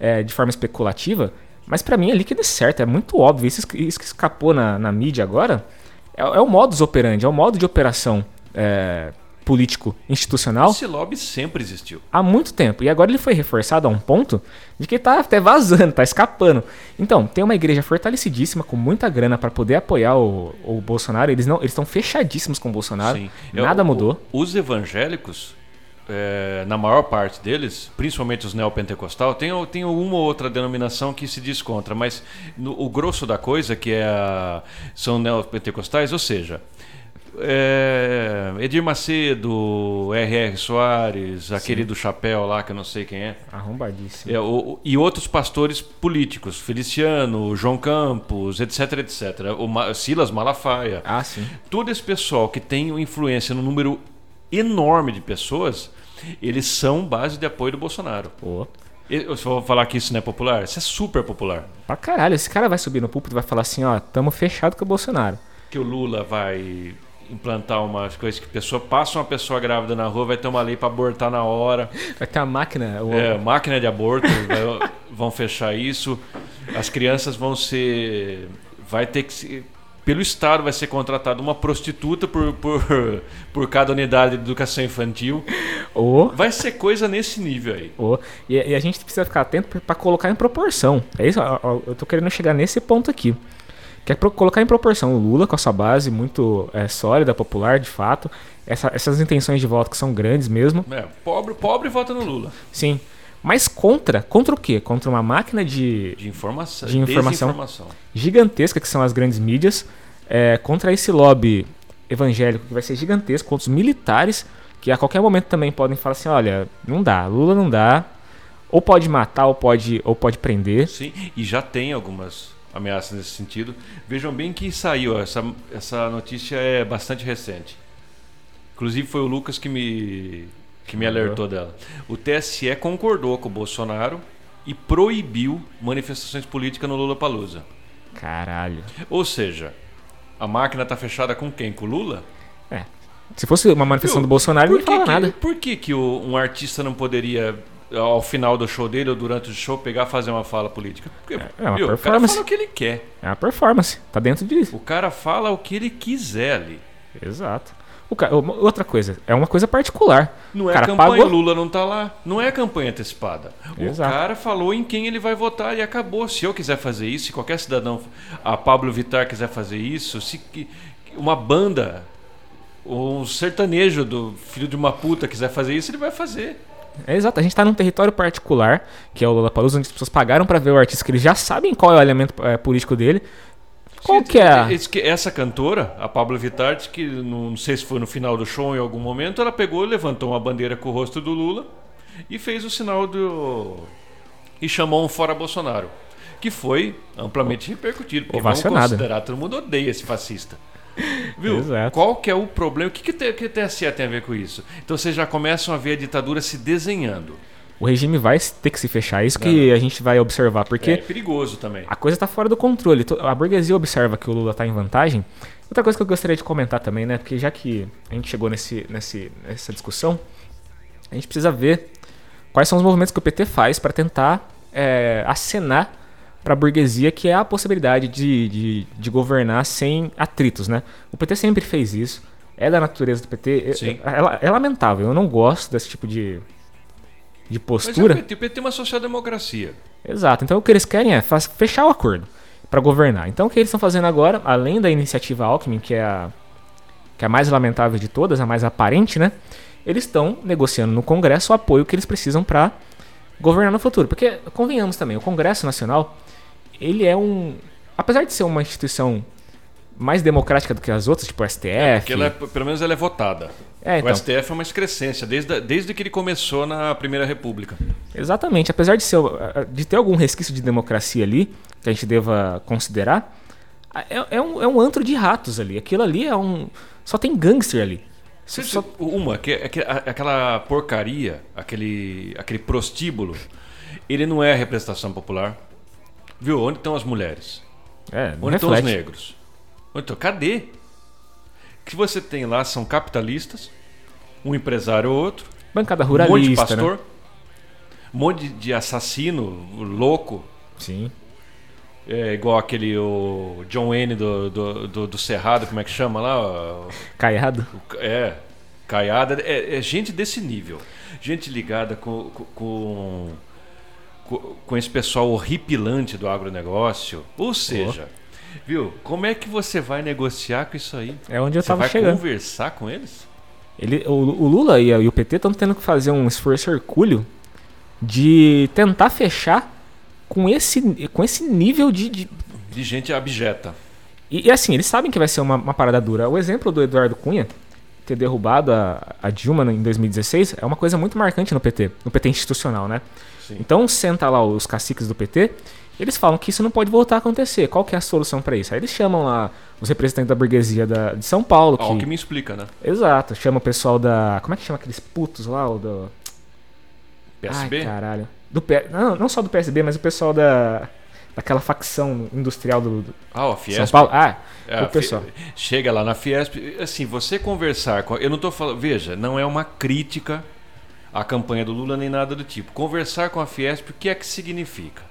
é, de forma especulativa, Mas pra mim é líquido certo, é muito óbvio. Isso, isso que escapou na, na mídia agora é, é o modus operandi, é o modo de operação é, político institucional Esse lobby sempre existiu. há muito tempo. E agora ele foi reforçado a um ponto de que tá até vazando, tá escapando. Então, tem uma igreja fortalecidíssima, com muita grana pra poder apoiar o, o Bolsonaro. Eles não, eles estão fechadíssimos com o Bolsonaro. Sim. Nada O- mudou. o- Os evangélicos, é, na maior parte deles, principalmente os neopentecostal, tem, tem uma ou outra denominação que se diz contra, mas no- o grosso da coisa, que é a- são neopentecostais, ou seja, é, Edir Macedo, R.R. Soares, aquele do chapéu lá, que eu não sei quem é, Arrombadíssimo. é, o- e outros pastores políticos, Feliciano, João Campos, etc, etc. O Ma- Silas Malafaia. Ah, sim. Todo esse pessoal que tem influência no número enorme de pessoas, eles são base de apoio do Bolsonaro. Eu só vou falar que isso não é popular? Isso é super popular. Pra caralho, esse cara vai subir no púlpito e vai falar assim, ó, tamo fechado com o Bolsonaro. Que o Lula vai implantar umas coisas que a pessoa passa uma pessoa grávida na rua, vai ter uma lei para abortar na hora. Vai ter a máquina. O... É, máquina de aborto, vai- vão fechar isso. As crianças vão ser. Vai ter que ser. Pelo Estado vai ser contratada uma prostituta por, por, por cada unidade de educação infantil. Ô, Vai ser coisa nesse nível aí. E, e a gente precisa ficar atento pra colocar em proporção. É isso, ó, eu tô querendo chegar nesse ponto aqui. Que é colocar em proporção o Lula com a sua base muito é, sólida, popular, de fato. essa- essas intenções de voto que são grandes mesmo. É, pobre, pobre vota no Lula. Sim. Mas contra, contra o quê? Contra uma máquina de De informação. De informação. gigantesca que são as grandes mídias, é, contra esse lobby evangélico que vai ser gigantesco, contra os militares que a qualquer momento também podem falar assim, olha, não dá, Lula não dá, ou pode matar ou pode ou pode prender. Sim, e já tem algumas ameaças nesse sentido. Vejam bem que saiu, essa, essa notícia é bastante recente. Inclusive foi o Lucas que me, que me alertou dela. O TSE concordou com o Bolsonaro e proibiu manifestações políticas no Lula Palusa. Caralho. Ou seja, a máquina tá fechada com quem? Com o Lula? Se fosse uma manifestação do Bolsonaro, não fala que- nada. por que, que o- um artista não poderia, ao final do show dele ou durante o show, pegar e fazer uma fala política? Porque, É uma viu, o cara performance. fala o que ele quer. É uma performance, tá dentro disso. O cara fala o que ele quiser ali. Exato. O ca- uma- Outra coisa, é uma coisa particular. Não O é cara campanha, pagou- o Lula não tá lá. Não é campanha antecipada. O Exato. cara falou em quem ele vai votar e acabou. Se eu quiser fazer isso, se qualquer cidadão, a Pablo Vittar quiser fazer isso, se uma banda, um sertanejo do filho de uma puta quiser fazer isso, ele vai fazer. É exato, a gente tá num território particular, que é o Lollapalooza, onde as pessoas pagaram pra ver o artista, que eles já sabem qual é o elemento é, político dele. Qual que é? Essa cantora, a Pablo Vittar, que não, sei se foi no final do show em algum momento, ela pegou, levantou uma bandeira com o rosto do Lula e fez o sinal do. e chamou um fora Bolsonaro. Que foi amplamente repercutido. Porque vamos considerar, todo mundo odeia esse fascista. [LAUGHS] Viu? Exato. Qual que é o problema? O que, que, te- que o TSE tem a ver com isso? Então vocês já começam a ver a ditadura se desenhando. O regime vai ter que se fechar, é isso que a gente vai observar, porque É perigoso também. a coisa tá fora do controle. A burguesia observa que o Lula tá em vantagem. Outra coisa que eu gostaria de comentar também, né? Porque já que a gente chegou nesse, nesse, nessa discussão, a gente precisa ver quais são os movimentos que o PT faz para tentar é, acenar para a burguesia que é a possibilidade de, de, de governar sem atritos, né? O PT sempre fez isso. É da natureza do PT. É- Sim. É, é- é lamentável. Eu não gosto desse tipo de, de Mas é postura. o PT, o PT é uma social-democracia. Exato. Então o que eles querem é fechar o acordo para governar. Então o que eles estão fazendo agora, além da iniciativa Alckmin, que é a que é a mais lamentável de todas, a mais aparente, né? Eles estão negociando no Congresso o apoio que eles precisam para governar no futuro. Porque convenhamos também, o Congresso Nacional, ele é um, apesar de ser uma instituição mais democrática do que as outras, tipo o STF. Porque ela é- pelo menos ela é votada. É, então. O STF é uma excrescência, desde, desde que ele começou na Primeira República. Exatamente. Apesar de, ser, de ter algum resquício de democracia ali, que a gente deva considerar, é, é um, é um antro de ratos ali. Aquilo ali é um. Só tem gangster ali. Só- Uma, que, é que- aquela porcaria, aquele, aquele prostíbulo, ele não é a representação popular. Viu? Onde estão as mulheres? é, Onde estão os negros? Onde estão? Cadê? O que você tem lá são capitalistas, um empresário ou outro, Bancada um monte de ruralista, pastor, né? um monte de assassino louco, Sim. É igual aquele o John Wayne do, do, do, do Cerrado, como é que chama lá? Caiado? É, Caiada. É, é gente desse nível. Gente ligada com, com, com, com esse pessoal horripilante do agronegócio. Ou seja, oh. viu? Como é que você vai negociar com isso aí? É onde eu você tava vai chegando. conversar com eles? Ele, o, o Lula e, e o PT estão tendo que fazer um esforço hercúleo de tentar fechar com esse, com esse nível de, de... de gente abjeta. E, e, assim, eles sabem que vai ser uma, uma, parada dura. O exemplo do Eduardo Cunha ter derrubado a, a Dilma em 2016 é uma coisa muito marcante no PT, no PT institucional, né? Sim. Então senta lá os caciques do PT, eles falam que isso não pode voltar a acontecer. Qual que é a solução para isso? Aí eles chamam lá os representantes da burguesia da, de São Paulo. Que... que me explica, né? Exato. Chama o pessoal da. Como é que chama aqueles putos lá? O do. PSB? Ai, caralho. Do P... não, não só do PSB, mas o pessoal da daquela facção industrial do, do ah, o Fiesp. São Paulo. Ah, é, o pessoal. Chega lá na Fiesp, assim, você conversar com, eu não estou falando, veja, não é uma crítica à campanha do Lula nem nada do tipo. Conversar com a Fiesp, o que é que significa?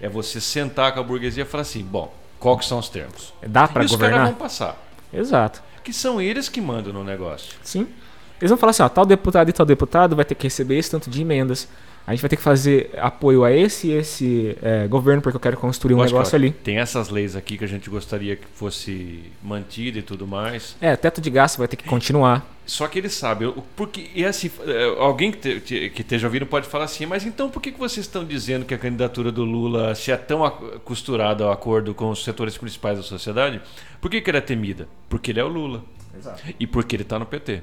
É você sentar com a burguesia e falar assim, bom, quais são os termos? Dá para governar? os caras vão passar. Exato. Que são eles que mandam no negócio. Sim. Eles vão falar assim, ó, tal deputado e tal deputado vai ter que receber esse tanto de emendas a gente vai ter que fazer apoio a esse e esse é, governo porque eu quero construir um negócio ali. Tem essas leis aqui que a gente gostaria que fosse mantida e tudo mais. É, teto de gasto vai ter que continuar. Só que ele sabe, porque e assim, é, alguém que, te, que esteja ouvindo pode falar assim, mas então por que, que vocês estão dizendo que a candidatura do Lula se é tão costurada ao acordo com os setores principais da sociedade? Por que, que ela é temida? Porque ele é o Lula. Exato. E porque ele está no PT.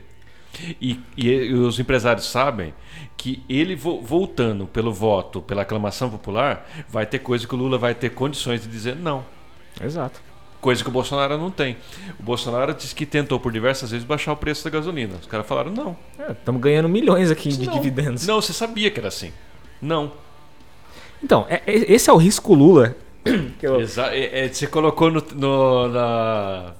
E, e, os empresários sabem que ele vo, voltando pelo voto, pela aclamação popular, vai ter coisa que o Lula vai ter condições de dizer não. Exato. Coisa que o Bolsonaro não tem. O Bolsonaro disse que tentou por diversas vezes baixar o preço da gasolina. Os caras falaram não. Estamos é, ganhando milhões aqui de não. dividendos. Não, você sabia que era assim. Não. Então, é, é, esse é o risco Lula. [COUGHS] Eu... É, é, você colocou no, no na,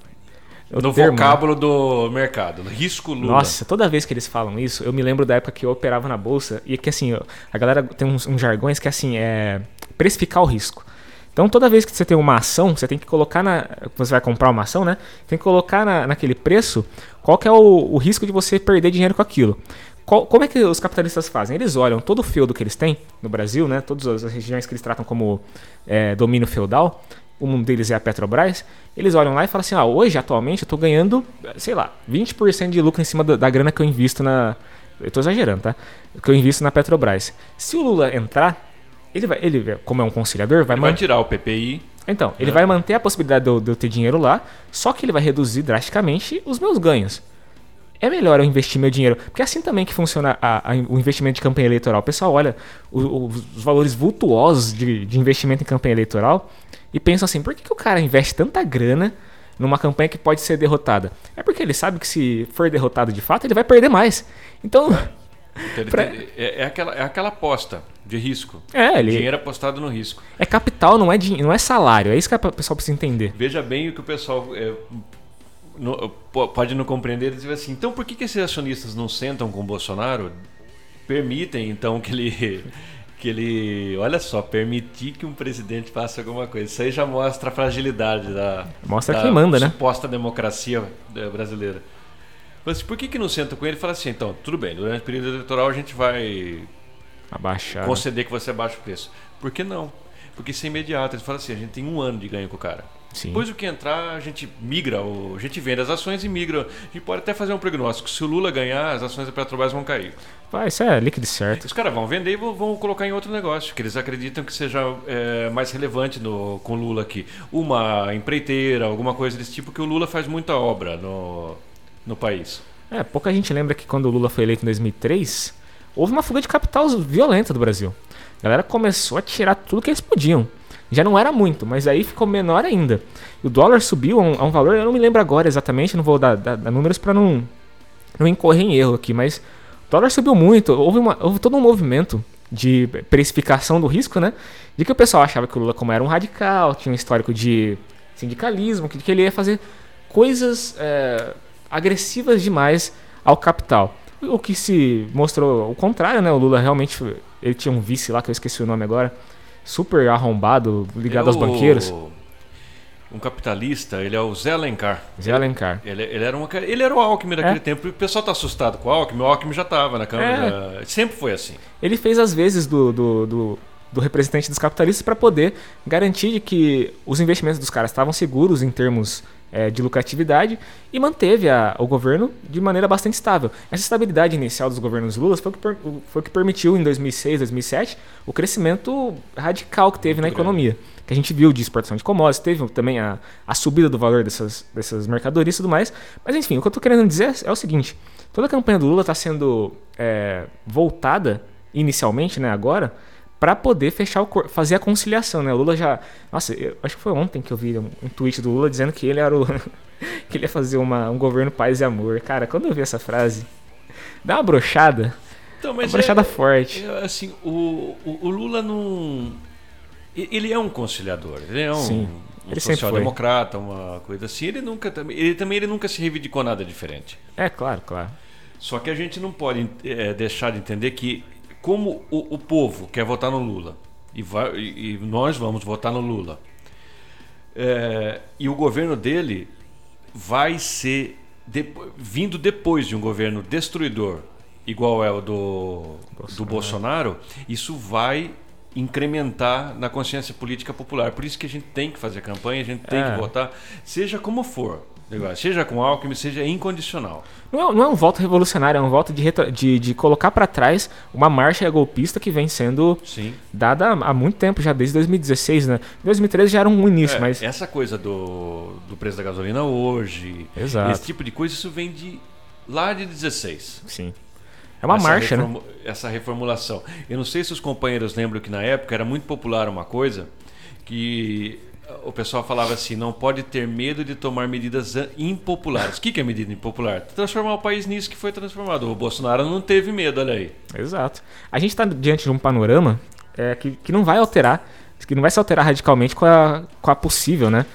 no termo, vocábulo né? do mercado, risco Lula. Nossa, toda vez que eles falam isso, eu me lembro da época que eu operava na bolsa e que assim, a galera tem uns, uns jargões que assim é precificar o risco. Então toda vez que você tem uma ação, você tem que colocar na. Você vai comprar uma ação, né? Tem que colocar na, naquele preço qual que é o, o risco de você perder dinheiro com aquilo. Qual, como é que os capitalistas fazem? Eles olham todo o feudo que eles têm no Brasil, né? Todas as regiões que eles tratam como é, domínio feudal, um deles é a Petrobras, eles olham lá e falam assim: ah, hoje, atualmente, eu estou ganhando, sei lá, 20% de lucro em cima da, da, grana que eu invisto na. Eu estou exagerando, tá? Que eu invisto na Petrobras. Se o Lula entrar, ele vai, ele, como é um conciliador, vai, ele vai tirar o PPI. Então, ele é. vai manter a possibilidade de eu, de eu ter dinheiro lá, só que ele vai reduzir drasticamente os meus ganhos é melhor eu investir meu dinheiro. Porque é assim também que funciona a, a, o investimento de campanha eleitoral. O pessoal olha o, o, os valores vultuosos de, de, investimento em campanha eleitoral e pensa assim: por que, que o cara investe tanta grana numa campanha que pode ser derrotada? É porque ele sabe que se for derrotado de fato, ele vai perder mais. Então. Então, [LAUGHS] pra... é, é, aquela, é aquela aposta de risco. É, ele... Dinheiro apostado no risco. É capital, não é, não é salário. É isso que o pessoal precisa entender. Veja bem o que o pessoal é, no, pode não compreender dizer assim, então por que, que esses acionistas não sentam com o Bolsonaro? Permitem então que ele [LAUGHS] que ele, olha só, permitir que um presidente faça alguma coisa. Isso aí já mostra a fragilidade da mostra da quem manda, né? Suposta democracia eh, brasileira. Mas por que que não senta com ele e fala assim, então, tudo bem, durante o período eleitoral a gente vai abaixar, conceder que você abaixe o preço. Por que não? Porque isso é imediato. Ele fala assim, a gente tem um ano de ganho com o cara. Sim. Depois do que entrar, a gente migra, a gente vende as ações e migra. A gente pode até fazer um prognóstico. Se o Lula ganhar, as ações da Petrobras vão cair. Vai, isso é líquido certo. Os caras vão vender e vão colocar em outro negócio, que eles acreditam que seja é, mais relevante no, com o Lula aqui. Uma empreiteira, alguma coisa desse tipo, que o Lula faz muita obra no, no país. É, pouca gente lembra que quando o Lula foi eleito em 2003, houve uma fuga de capital violenta do Brasil. A galera começou a tirar tudo que eles podiam. Já não era muito, mas aí ficou menor ainda. O dólar subiu a um, a um valor, eu não me lembro agora exatamente, não vou dar, dar, dar números para não, não incorrer em erro aqui, mas o dólar subiu muito. Houve, uma, houve todo um movimento de precificação do risco, né? De que o pessoal achava que o Lula, como era um radical, tinha um histórico de sindicalismo, que, que ele ia fazer coisas é, agressivas demais ao capital. O que se mostrou o contrário, né? O Lula realmente ele tinha um vice lá que eu esqueci o nome agora super arrombado, ligado É aos banqueiros. Um capitalista, ele é o Zé Alencar. Zé Alencar. Ele, ele era uma, ele era o Alckmin daquele É. tempo. E o pessoal tá assustado com o Alckmin. O Alckmin já estava na Câmara. Sempre foi assim. Ele fez as vezes do, do, do, do representante dos capitalistas para poder garantir de que os investimentos dos caras estavam seguros em termos é, de lucratividade e manteve a- o governo de maneira bastante estável. Essa estabilidade inicial dos governos Lula foi o que, per- foi o que permitiu em 2006, 2007 o crescimento radical que teve na economia. Que a gente viu de exportação de commodities, teve também a, a subida do valor dessas, dessas mercadorias e tudo mais. Mas enfim, o que eu tô querendo dizer é o seguinte: toda a campanha do Lula está sendo é, voltada inicialmente, né, agora, para poder fechar o cor- fazer a conciliação, né? O Lula já, nossa, eu acho que foi ontem que eu vi um, um tweet do Lula dizendo que ele era o [LAUGHS] que ele ia fazer uma, um governo paz e amor. Cara, quando eu vi essa frase, dá uma brochada, Então, uma mas brochada é- forte. é, assim, o, o, o Lula não. Ele é um conciliador. Ele é um, Sim, um ele foi. social-democrata, uma coisa assim. Ele nunca também. Ele também ele nunca se reivindicou nada diferente. É, claro, claro. Só que a gente não pode eh, deixar de entender que, como o, o povo quer votar no Lula, e, vai- e- e nós vamos votar no Lula, eh, e o governo dele vai ser depo- vindo depois de um governo destruidor, igual é o do do Bolsonaro, isso vai incrementar na consciência política popular. Por isso que a gente tem que fazer campanha, a gente tem É. que votar, seja como for. Seja com Alckmin, seja incondicional. Não é, não é um voto revolucionário, é um voto de, retro- de, de colocar para trás uma marcha golpista que vem sendo Sim. dada há muito tempo, já desde 2016, né? 2013 já era um início, É, mas. Essa coisa do, do preço da gasolina hoje, Exato. esse tipo de coisa, isso vem de lá de 16. Sim. É uma essa marcha, né? reformu- Essa reformulação. Eu não sei se os companheiros lembram que na época era muito popular uma coisa que o pessoal falava assim: não pode ter medo de tomar medidas impopulares. O que que é medida impopular? Transformar o país nisso que foi transformado. O Bolsonaro não teve medo, olha aí. Exato. A gente está diante de um panorama é, que, que não vai alterar, que não vai se alterar radicalmente com a, com a possível, né?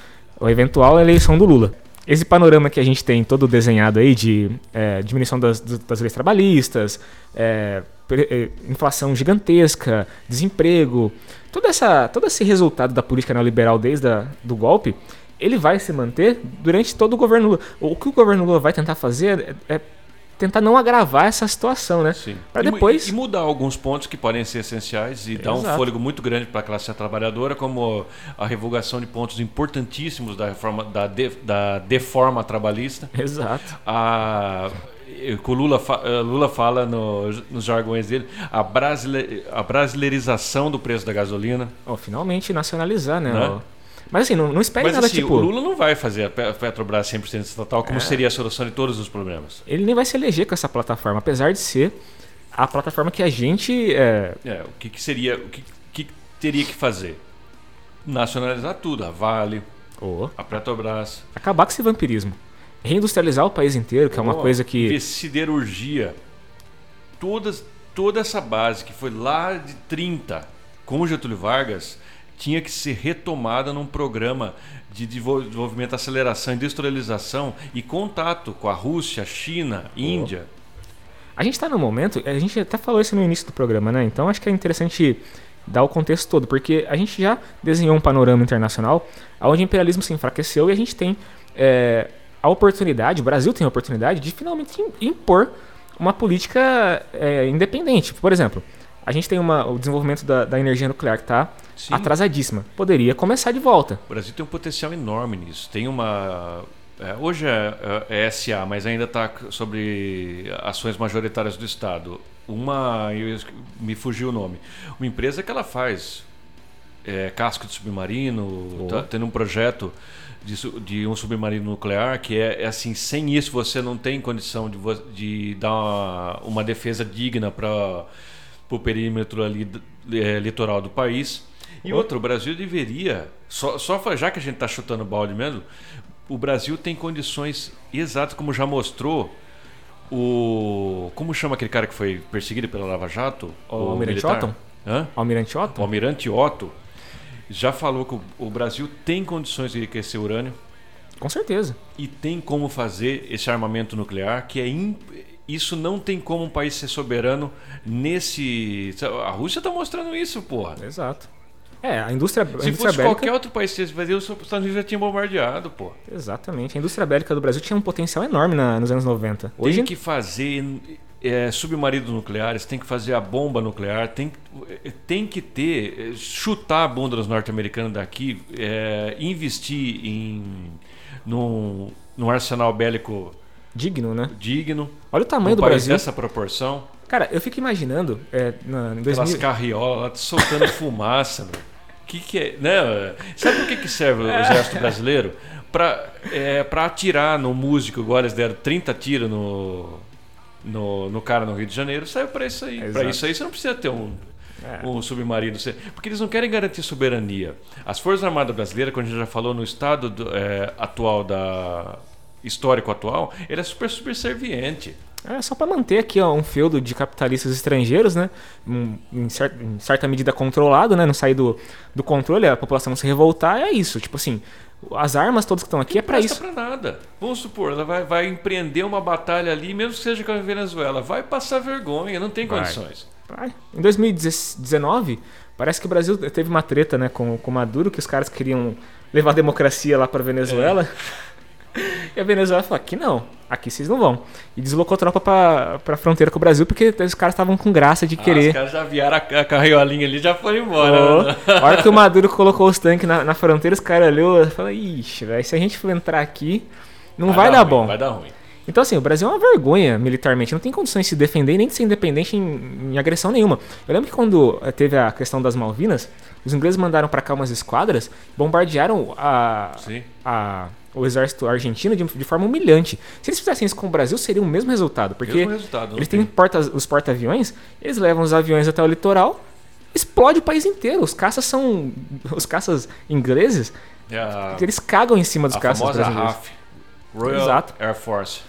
A eventual eleição do Lula. Esse panorama que a gente tem todo desenhado aí de é, diminuição das, das leis trabalhistas, é, é, inflação gigantesca, desemprego, todo, essa, todo esse resultado da política neoliberal desde a, do golpe, ele vai se manter durante todo o governo Lula. O que o governo Lula vai tentar fazer é, é tentar não agravar essa situação, né? Sim. Para E depois E, mudar alguns pontos que podem ser essenciais e dar um Exato. fôlego muito grande para a classe trabalhadora, como a revogação de pontos importantíssimos da reforma da, de, da deforma trabalhista. Exato. A o Lula, eh, Lula fala no- nos jargões dele, a, brasile, a brasileirização do preço da gasolina. Ó, finalmente nacionalizar, né? Né? Mas assim, não, não espere Mas nada assim, tipo. o Lula não vai fazer a Pe- a Petrobras 100% estatal, como É. seria a solução de todos os problemas. Ele nem vai se eleger com essa plataforma, apesar de ser a plataforma que a gente. É, É, o que, que seria, o que, que teria que fazer? Nacionalizar tudo, a Vale, ó, a Petrobras. acabar com esse vampirismo. Reindustrializar o país inteiro, que é uma Ó, coisa que. Siderurgia. Todas, toda essa base que foi lá de 30 com Getúlio Vargas tinha que ser retomada num programa de desenvol- desenvolvimento, aceleração, industrialização e contato com a Rússia, China, Índia. A gente tá num momento, a gente até falou isso no início do programa, né? Então acho que é interessante dar o contexto todo, porque a gente já desenhou um panorama internacional onde o imperialismo se enfraqueceu e a gente tem é, a oportunidade, o Brasil tem a oportunidade de finalmente im- impor uma política é, independente. Por exemplo, a gente tem uma, o desenvolvimento da, da energia nuclear que está Sim. atrasadíssima. Poderia começar de volta. O Brasil tem um potencial enorme nisso. Tem uma. é, hoje é, é, é SA, mas ainda está sobre ações majoritárias do Estado. Uma. eu me fugiu o nome. Uma empresa que ela faz é, casco de submarino, tá tendo um projeto de, de um submarino nuclear que é, é assim: sem isso você não tem condição de, de dar uma, uma defesa digna para o perímetro ali, é, litoral do país. E outra, o Brasil deveria, só, só já que a gente está chutando balde mesmo, o Brasil tem condições exatas, como já mostrou o. Como chama aquele cara que foi perseguido pela Lava Jato? O Almirante militar? Otton? Hã? Almirante O Otto? Almirante Otto já falou que o, Brasil tem condições de enriquecer urânio Com certeza. e tem como fazer esse armamento nuclear, que é imp- isso não tem como um país ser soberano nesse. A Rússia está mostrando isso, porra. Exato. É, a indústria, a Se indústria fosse bélica. qualquer outro país que Brasil, os Estados Unidos já tinha bombardeado, pô. Exatamente. A indústria bélica do Brasil tinha um potencial enorme na- nos anos 90. Hoje, Tem que fazer é, submarinos nucleares, tem que fazer a bomba nuclear, tem, tem que ter, é, chutar a bunda dos norte-americanos daqui, é, investir em num, num arsenal bélico digno, né? digno. Olha o tamanho do Brasil. dessa proporção. Cara, eu fico imaginando, é, na, em Aquelas 2000... carriolas lá soltando [LAUGHS] fumaça, meu. Que que é, né? Sabe por que, que serve o [LAUGHS] exército brasileiro? Pra, é, pra atirar no músico, igual eles deram 30 tiros no, no, no cara no Rio de Janeiro, saiu pra isso aí. Pra Exato. isso aí você não precisa ter um, É. um submarino. Porque eles não querem garantir soberania. As Forças Armadas Brasileiras, como a gente já falou, no estado do- é, atual da. histórico atual, ele é super subserviente. É só para manter aqui ó, um feudo de capitalistas estrangeiros, né? Em, cer- em certa medida controlado, né? Não sair do, do controle, a população se revoltar, é isso. Tipo assim, as armas todas que estão aqui é para presta isso. pra nada. Vamos supor, ela vai, vai empreender uma batalha ali, mesmo que seja com a Venezuela. Vai passar vergonha, não tem Vai. condições. Vai. Em 2019, parece que o Brasil teve uma treta, né, com com o Maduro, que os caras queriam levar a democracia lá para Venezuela. [LAUGHS] E a Venezuela falou: aqui não, aqui vocês não vão. E deslocou tropa pra, pra fronteira com o Brasil, porque os caras estavam com graça de Ah, querer. os caras já vieram a, a carriolinha ali e já foram embora. Né? a hora que o [LAUGHS] Maduro colocou os tanques na, na fronteira, os caras olhou e falaram: ixi, velho, se a gente for entrar aqui, não vai, dar ruim, bom. Vai dar ruim. Então, assim, o Brasil é uma vergonha militarmente, não tem condições de se defender nem de ser independente em, em agressão nenhuma. Eu lembro que quando eh, teve a questão das Malvinas, os ingleses mandaram pra cá umas esquadras, bombardearam a, Sim. a- o exército argentino de, de forma humilhante. Se eles fizessem isso com o Brasil, seria o mesmo resultado, porque Mesmo resultado, eles têm porta, os porta-aviões, eles levam os aviões até o litoral, explode o país inteiro. Os caças são. Os caças ingleses, É a, eles cagam em cima dos a caças famosa brasileiros. RAF. Royal Exato. Air Force.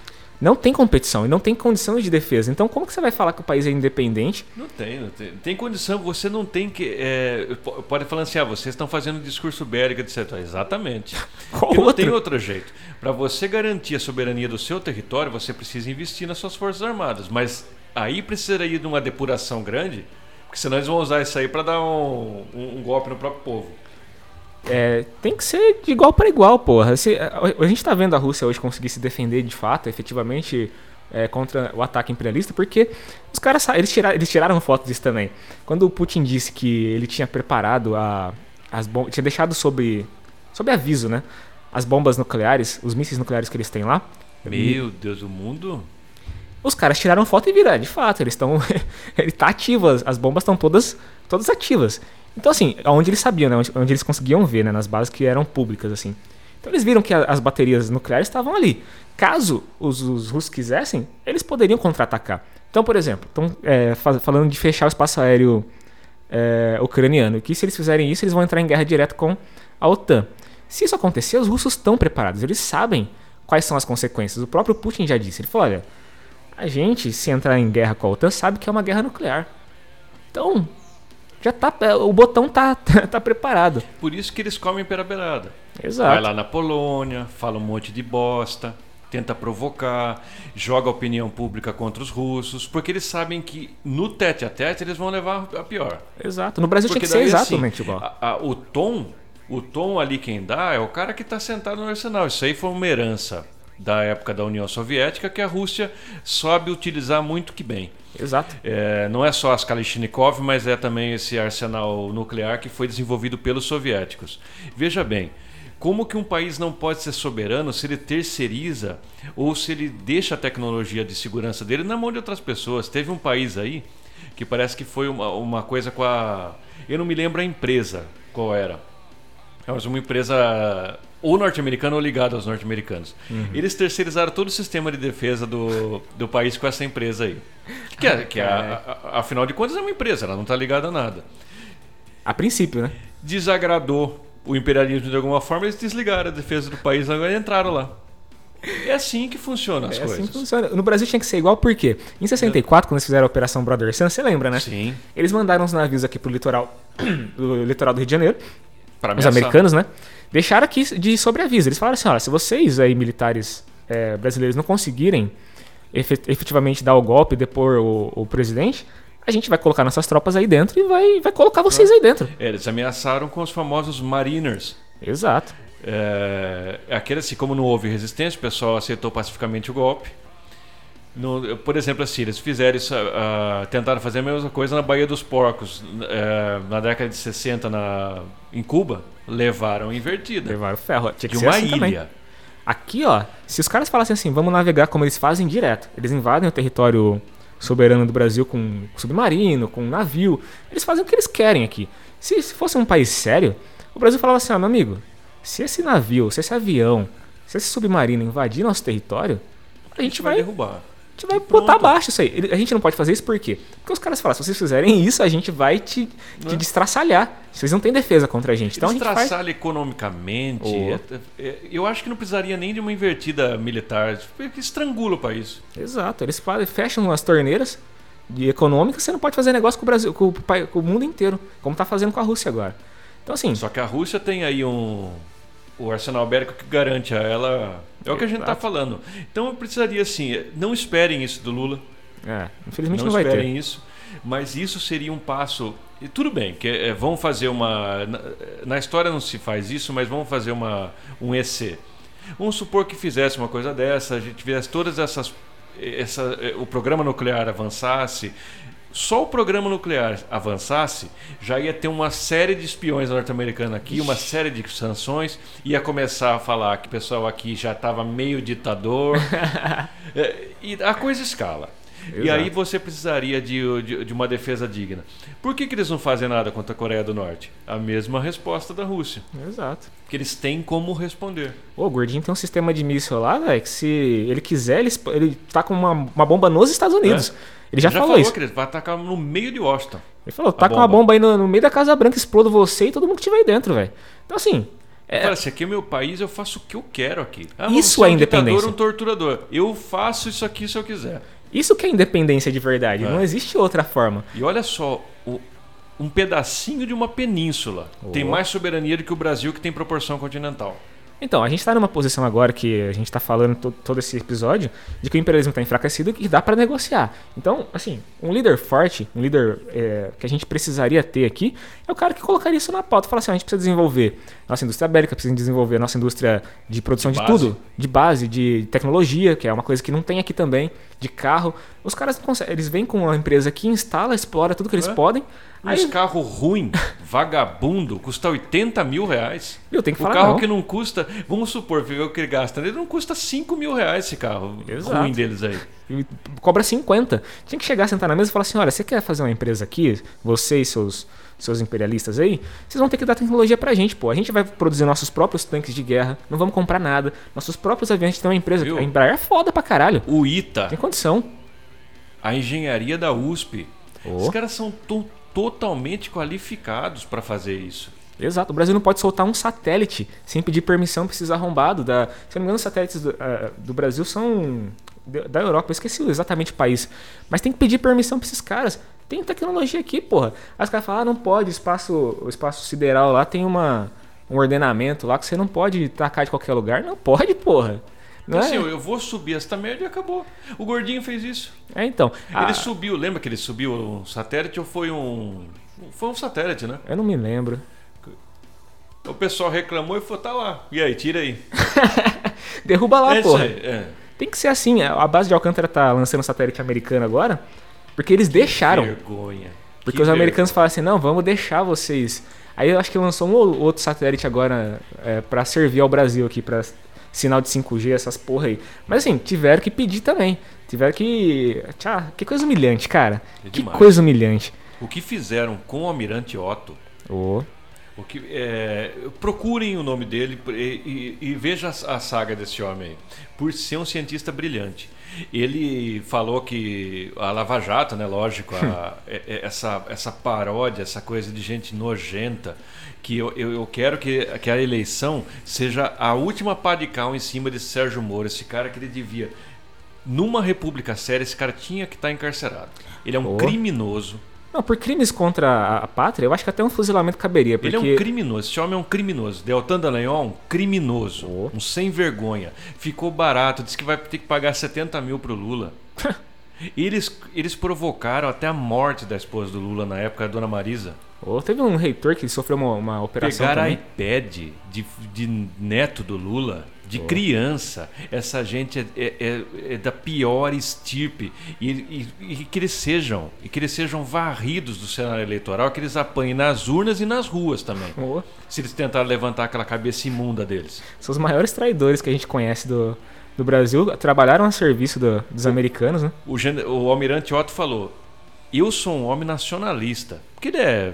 Não tem competição e não tem condições de defesa. Então, como que você vai falar que o país é independente? Não tem, não tem. Tem condição, você não tem que. é, po- pode falar assim, ah, vocês estão fazendo discurso bélico, etc. Exatamente. [LAUGHS] Qual não outro? tem outro jeito. Para você garantir a soberania do seu território, você precisa investir nas suas forças armadas. Mas aí precisaria de uma depuração grande, porque senão eles vão usar isso aí para dar um, um- um golpe no próprio povo. É, tem que ser de igual para igual, porra. Se, a, a gente tá vendo a Rússia hoje conseguir se defender de fato, efetivamente, é, contra o ataque imperialista, porque os caras eles tiraram, eles tiraram foto disso também. Quando o Putin disse que ele tinha preparado a, as bombas, tinha deixado sob, sob aviso, né? As bombas nucleares, os mísseis nucleares que eles têm lá. Meu Deus, o mundo. Os caras tiraram foto e viram, é, de fato, eles estão. [LAUGHS] ele tá ativo, as, as bombas estão todas, todas ativas. Então, assim, onde eles sabiam, né? Onde, onde eles conseguiam ver, né? Nas bases que eram públicas, assim. Então eles viram que a- as baterias nucleares estavam ali. Caso os, os russos quisessem, eles poderiam contra-atacar. Então, por exemplo, estão falando de fechar o espaço aéreo é, ucraniano. Que se eles fizerem isso, eles vão entrar em guerra direto com a OTAN. Se isso acontecer, os russos estão preparados. Eles sabem quais são as consequências. O próprio Putin já disse. Ele falou, olha, a gente, se entrar em guerra com a OTAN, sabe que é uma guerra nuclear. Então, já tá, o botão tá, [LAUGHS] tá preparado. Por isso que eles comem pela beirada. Vai Exato. lá na Polônia, fala um monte de bosta, tenta provocar, joga a opinião pública contra os russos, porque eles sabem que no tete a tete eles vão levar a pior. Exato. No Brasil tinha Porque que ser daí, exatamente assim, igual. a- a- o tom, o tom ali quem dá é o cara que está sentado no arsenal. Isso aí foi uma herança da época da União Soviética que a Rússia soube utilizar muito que bem. Exato. É, não é só as Kalashnikov, mas é também esse arsenal nuclear que foi desenvolvido pelos soviéticos. Veja bem, como que um país não pode ser soberano se ele terceiriza ou se ele deixa a tecnologia de segurança dele na mão de outras pessoas? Teve um país aí que parece que foi uma, uma coisa com a. Eu não me lembro a empresa qual era. Mas uma empresa ou norte-americana ou ligada aos norte-americanos. Eles terceirizaram todo o sistema de defesa do, do país com essa empresa aí. Que, é, que é, a- a- afinal de contas é uma empresa, ela não está ligada a nada. A princípio, né? Desagradou o imperialismo de alguma forma, eles desligaram a defesa do país agora entraram lá. É assim que funcionam as é coisas. assim que funciona. No Brasil tinha que ser igual, por quê? Em 64, quando eles fizeram a Operação Brother Sun, você lembra, né? Sim. Eles mandaram os navios aqui pro litoral [CLEARS THROAT] do litoral do Rio de Janeiro, Para os americanos, né? Deixaram aqui de sobreaviso. Eles falaram assim: olha, se vocês aí, militares eh, brasileiros, não conseguirem efe- efetivamente dar o golpe e depor o, o presidente, a gente vai colocar nossas tropas aí dentro e vai, vai colocar vocês aí dentro. É, eles ameaçaram com os famosos Mariners. Exato. É, aquele assim, como não houve resistência, o pessoal aceitou pacificamente o golpe. No, por exemplo, assim, eles fizeram isso, uh, tentaram fazer a mesma coisa na Baía dos Porcos, uh, na década de 60 na, em Cuba, levaram invertida. Levaram ferro. Tinha que de ser uma assim ilha. também. Aqui, ó, se os caras falassem assim, vamos navegar como eles fazem direto, eles invadem o território soberano do Brasil com submarino, com navio, eles fazem o que eles querem aqui. Se, se fosse um país sério, o Brasil falava assim, ó, meu amigo, se esse navio, se esse avião, se esse submarino invadir nosso território, a gente vai, derrubar. A gente vai Pronto. botar abaixo isso aí. Ele- A gente não pode fazer isso por quê? Porque os caras falam, se vocês fizerem isso, a gente vai te, te Né? destraçalhar. Vocês não têm defesa contra a gente. Então a Eles gente faz... economicamente. Oh. é- é- eu acho que não precisaria nem de uma invertida militar. porque Estrangula o país. Exato, eles fecham as torneiras de econômicas, você não pode fazer negócio com o Brasil, com o, com o mundo inteiro, como tá fazendo com a Rússia agora. Então assim, Só que a Rússia tem aí um. O arsenal bélico que garante a ela. É o que a gente está falando. Então eu precisaria assim. Não esperem isso do Lula. é, infelizmente não, não, vai esperem ter. isso. Mas isso seria um passo. E tudo bem, que é, vão fazer uma. Na, na história não se faz isso, mas vamos fazer uma, um EC. Vamos supor que fizesse uma coisa dessa, a gente tivesse todas essas. Essa, eh, o programa nuclear avançasse. Só o programa nuclear avançasse, já ia ter uma série de espiões norte-americanos aqui, uma série de sanções, ia começar a falar que o pessoal aqui já estava meio ditador. [LAUGHS] É, e a coisa escala. E Exato. aí você precisaria de, de, de uma defesa digna. Por que, que eles não fazem nada contra a Coreia do Norte? A mesma resposta da Rússia. Exato. Que eles têm como responder. Ô, o Gordinho tem um sistema de míssil lá, velho, que se ele quiser, ele, ele tá com uma, uma bomba nos Estados Unidos. Ele já, falou, isso. que ele vai atacar no meio de Washington. Ele falou, tá com uma bomba. aí no, no meio da Casa Branca, explodo você e todo mundo que tiver aí dentro, velho. Então assim, Ele Fala, se aqui é meu país, eu faço o que eu quero aqui. Ah, Isso você é um ditador, independência. um torturador. Eu faço isso aqui se eu quiser. isso que é independência de verdade. É. Não existe outra forma. E olha só, o- um pedacinho de uma península tem Oh. mais soberania do que o Brasil, que tem proporção continental. Então, a gente tá numa posição agora que a gente tá falando to- todo esse episódio de que o imperialismo tá enfraquecido e dá pra negociar. Então, assim, um líder forte, um líder é, que a gente precisaria ter aqui, é o cara que colocaria isso na pauta. Falar assim, a gente precisa desenvolver nossa indústria bélica, precisa desenvolver nossa indústria de produção De de, tudo, de base, de tecnologia, que é uma coisa que não tem aqui também, de carro. Os caras não conseguem, eles vêm com uma empresa que instala, explora tudo que eles É. podem. Mas Aí, carro ruim, [LAUGHS] vagabundo, custa 80 mil reais. eu tenho que O falar carro não. que não custa, vamos supor, o que ele gasta, ele não custa 5 mil reais esse carro Exato. ruim deles aí. E cobra 50. Tinha que chegar, sentar na mesa e falar assim: olha, você quer fazer uma empresa aqui, você e seus, seus imperialistas aí, vocês vão ter que dar tecnologia pra gente, pô. A gente vai produzir nossos próprios tanques de guerra, não vamos comprar nada. Nossos próprios aviões, tem uma empresa. Viu? A Embraer é foda pra caralho. O ITA, Tem condição. a engenharia da USP, Ô. os caras são to- totalmente qualificados para fazer isso. Exato. O Brasil não pode soltar um satélite sem pedir permissão pra esses arrombados. Da... Se eu não me engano, os satélites do, ah, do Brasil são da da Europa. Eu esqueci exatamente o país. Mas tem que pedir permissão pra esses caras. Tem tecnologia aqui, porra. Aí os caras falam, ah, não pode. Espaço, o espaço sideral lá tem uma, um ordenamento lá que você não pode tacar de qualquer lugar. Não pode, porra. Não Então, é? assim, eu eu vou subir esta merda e acabou. O gordinho fez isso. é, então. Ah, Ele subiu, lembra que ele subiu um satélite ou foi um. Foi um satélite, né? eu não me lembro. O pessoal reclamou e falou, tá lá. E aí, tira aí. [LAUGHS] Derruba lá, é porra. aí. É. Tem que ser assim. A base de Alcântara tá lançando um satélite americano agora. Porque eles deixaram. Vergonha. Porque Que os americanos falaram assim, não, vamos deixar vocês. Aí eu acho que lançou um ou outro satélite agora é, para servir ao Brasil aqui, para sinal de 5G, essas porra aí. Mas assim, tiveram que pedir também. Tiveram que. Tchá, que coisa humilhante, cara. É que coisa humilhante. O que fizeram com o Almirante Otto Ô, O que, é, procurem o nome dele e, e, e veja a, a saga desse homem aí. Por ser um cientista brilhante. Ele falou que a Lava Jato, né, lógico, a- é- é- essa, essa paródia, essa coisa de gente nojenta, que eu, eu, eu quero que, que a eleição seja a última pá de cal em cima de Sérgio Moro, esse cara que ele devia. Numa república séria, esse cara tinha que estar encarcerado. Ele é um Oh. criminoso. Não, por crimes contra a, a pátria, eu acho que até um fuzilamento caberia. Porque... Ele é um criminoso. Esse homem é um criminoso. Deltan Dallagnol é um criminoso. Oh. Um sem vergonha. Ficou barato. Disse que vai ter que pagar 70 mil pro Lula. [LAUGHS] Eles, eles provocaram até a morte da esposa do Lula na época, a dona Marisa. Ou teve um reitor que sofreu uma, uma operação Pegaram também. iPad de, de neto do Lula, de criança. Essa gente é, é- é- é da pior estirpe. E, e- e que eles sejam, e que eles sejam varridos do cenário eleitoral, que eles apanhem nas urnas e nas ruas também. Oh, Se eles tentarem levantar aquela cabeça imunda deles. são os maiores traidores que a gente conhece do, do Brasil. Trabalharam a serviço do- dos americanos, né? O, o almirante Otto falou: Eu sou um homem nacionalista. Porque ele é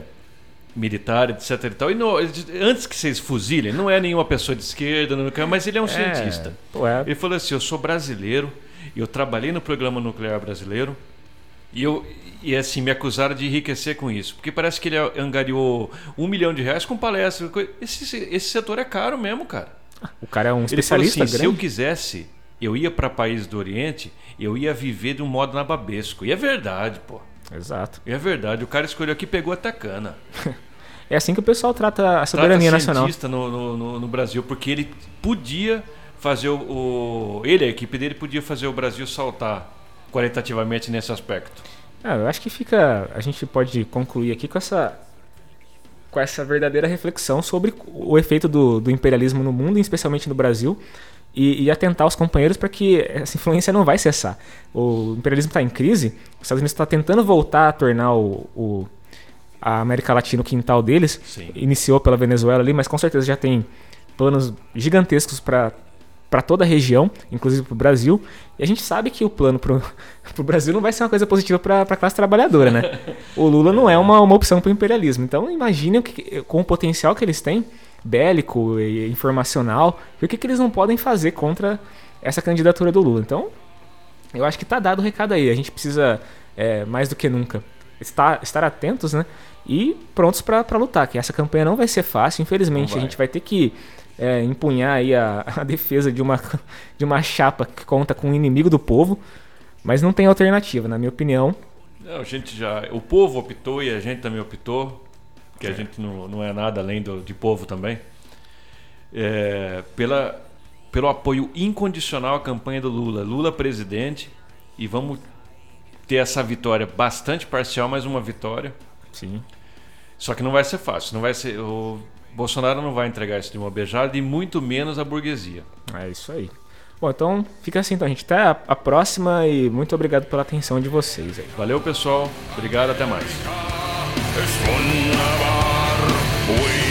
militar, etc e tal. E não- antes que vocês fuzilem, não é nenhuma pessoa de esquerda, não, mas ele é um cientista. Pô, é, Ele falou assim: Eu sou brasileiro, eu trabalhei no programa nuclear brasileiro e eu e assim me acusaram de enriquecer com isso, porque parece que ele angariou um milhão de reais com palestras. Esse, esse setor é caro mesmo, cara. o cara é um Ele falou especialista assim: se eu grande. quisesse, eu ia para países do Oriente, eu ia viver de um modo nababesco. E é verdade, pô. Exato. E é verdade. O cara escolheu aqui e pegou até cana. [LAUGHS] É assim que o pessoal trata a soberania Trata nacional. no, no, no, Brasil, porque ele podia fazer o, o- Ele, a equipe dele, podia fazer o Brasil saltar qualitativamente nesse aspecto. Ah, eu acho que fica. A gente pode concluir aqui com essa. Com essa verdadeira reflexão sobre o efeito do, do imperialismo no mundo, e especialmente no Brasil, e, e atentar os companheiros para que essa influência não vai cessar. O imperialismo está em crise, os Estados Unidos está tentando voltar a tornar o, o- a América Latina o quintal deles. Sim. Iniciou pela Venezuela ali, mas com certeza já tem planos gigantescos para para toda a região, inclusive para o Brasil. E a gente sabe que o plano para o [LAUGHS] Brasil não vai ser uma coisa positiva para a classe trabalhadora, né? [LAUGHS] O Lula não é uma, uma opção para o imperialismo. Então imagine o que, com o potencial que eles têm, bélico e informacional, e o que, que eles não podem fazer contra essa candidatura do Lula. Então, eu acho que está dado o recado aí. A gente precisa, é, mais do que nunca, estar, estar atentos, né? E prontos para lutar. Que essa campanha não vai ser fácil. Infelizmente, a gente vai ter que é, empunhar aí a, a defesa de uma, [LAUGHS] de uma chapa que conta com o inimigo do povo. Mas não tem alternativa, na minha opinião. Não, a gente já. O povo optou e a gente também optou, que a gente não, não é nada além do, de povo também. É, pela, pelo apoio incondicional à campanha do Lula. Lula presidente e vamos ter essa vitória bastante parcial, mas uma vitória. Sim. Só que não vai ser fácil. Não vai ser, o Bolsonaro não vai entregar isso de uma beijada e muito menos a burguesia. É isso aí. Bom, então fica assim, então, gente. Até a, a próxima e muito obrigado pela atenção de vocês aí. Valeu, pessoal. Obrigado, até mais. ist wunderbar. We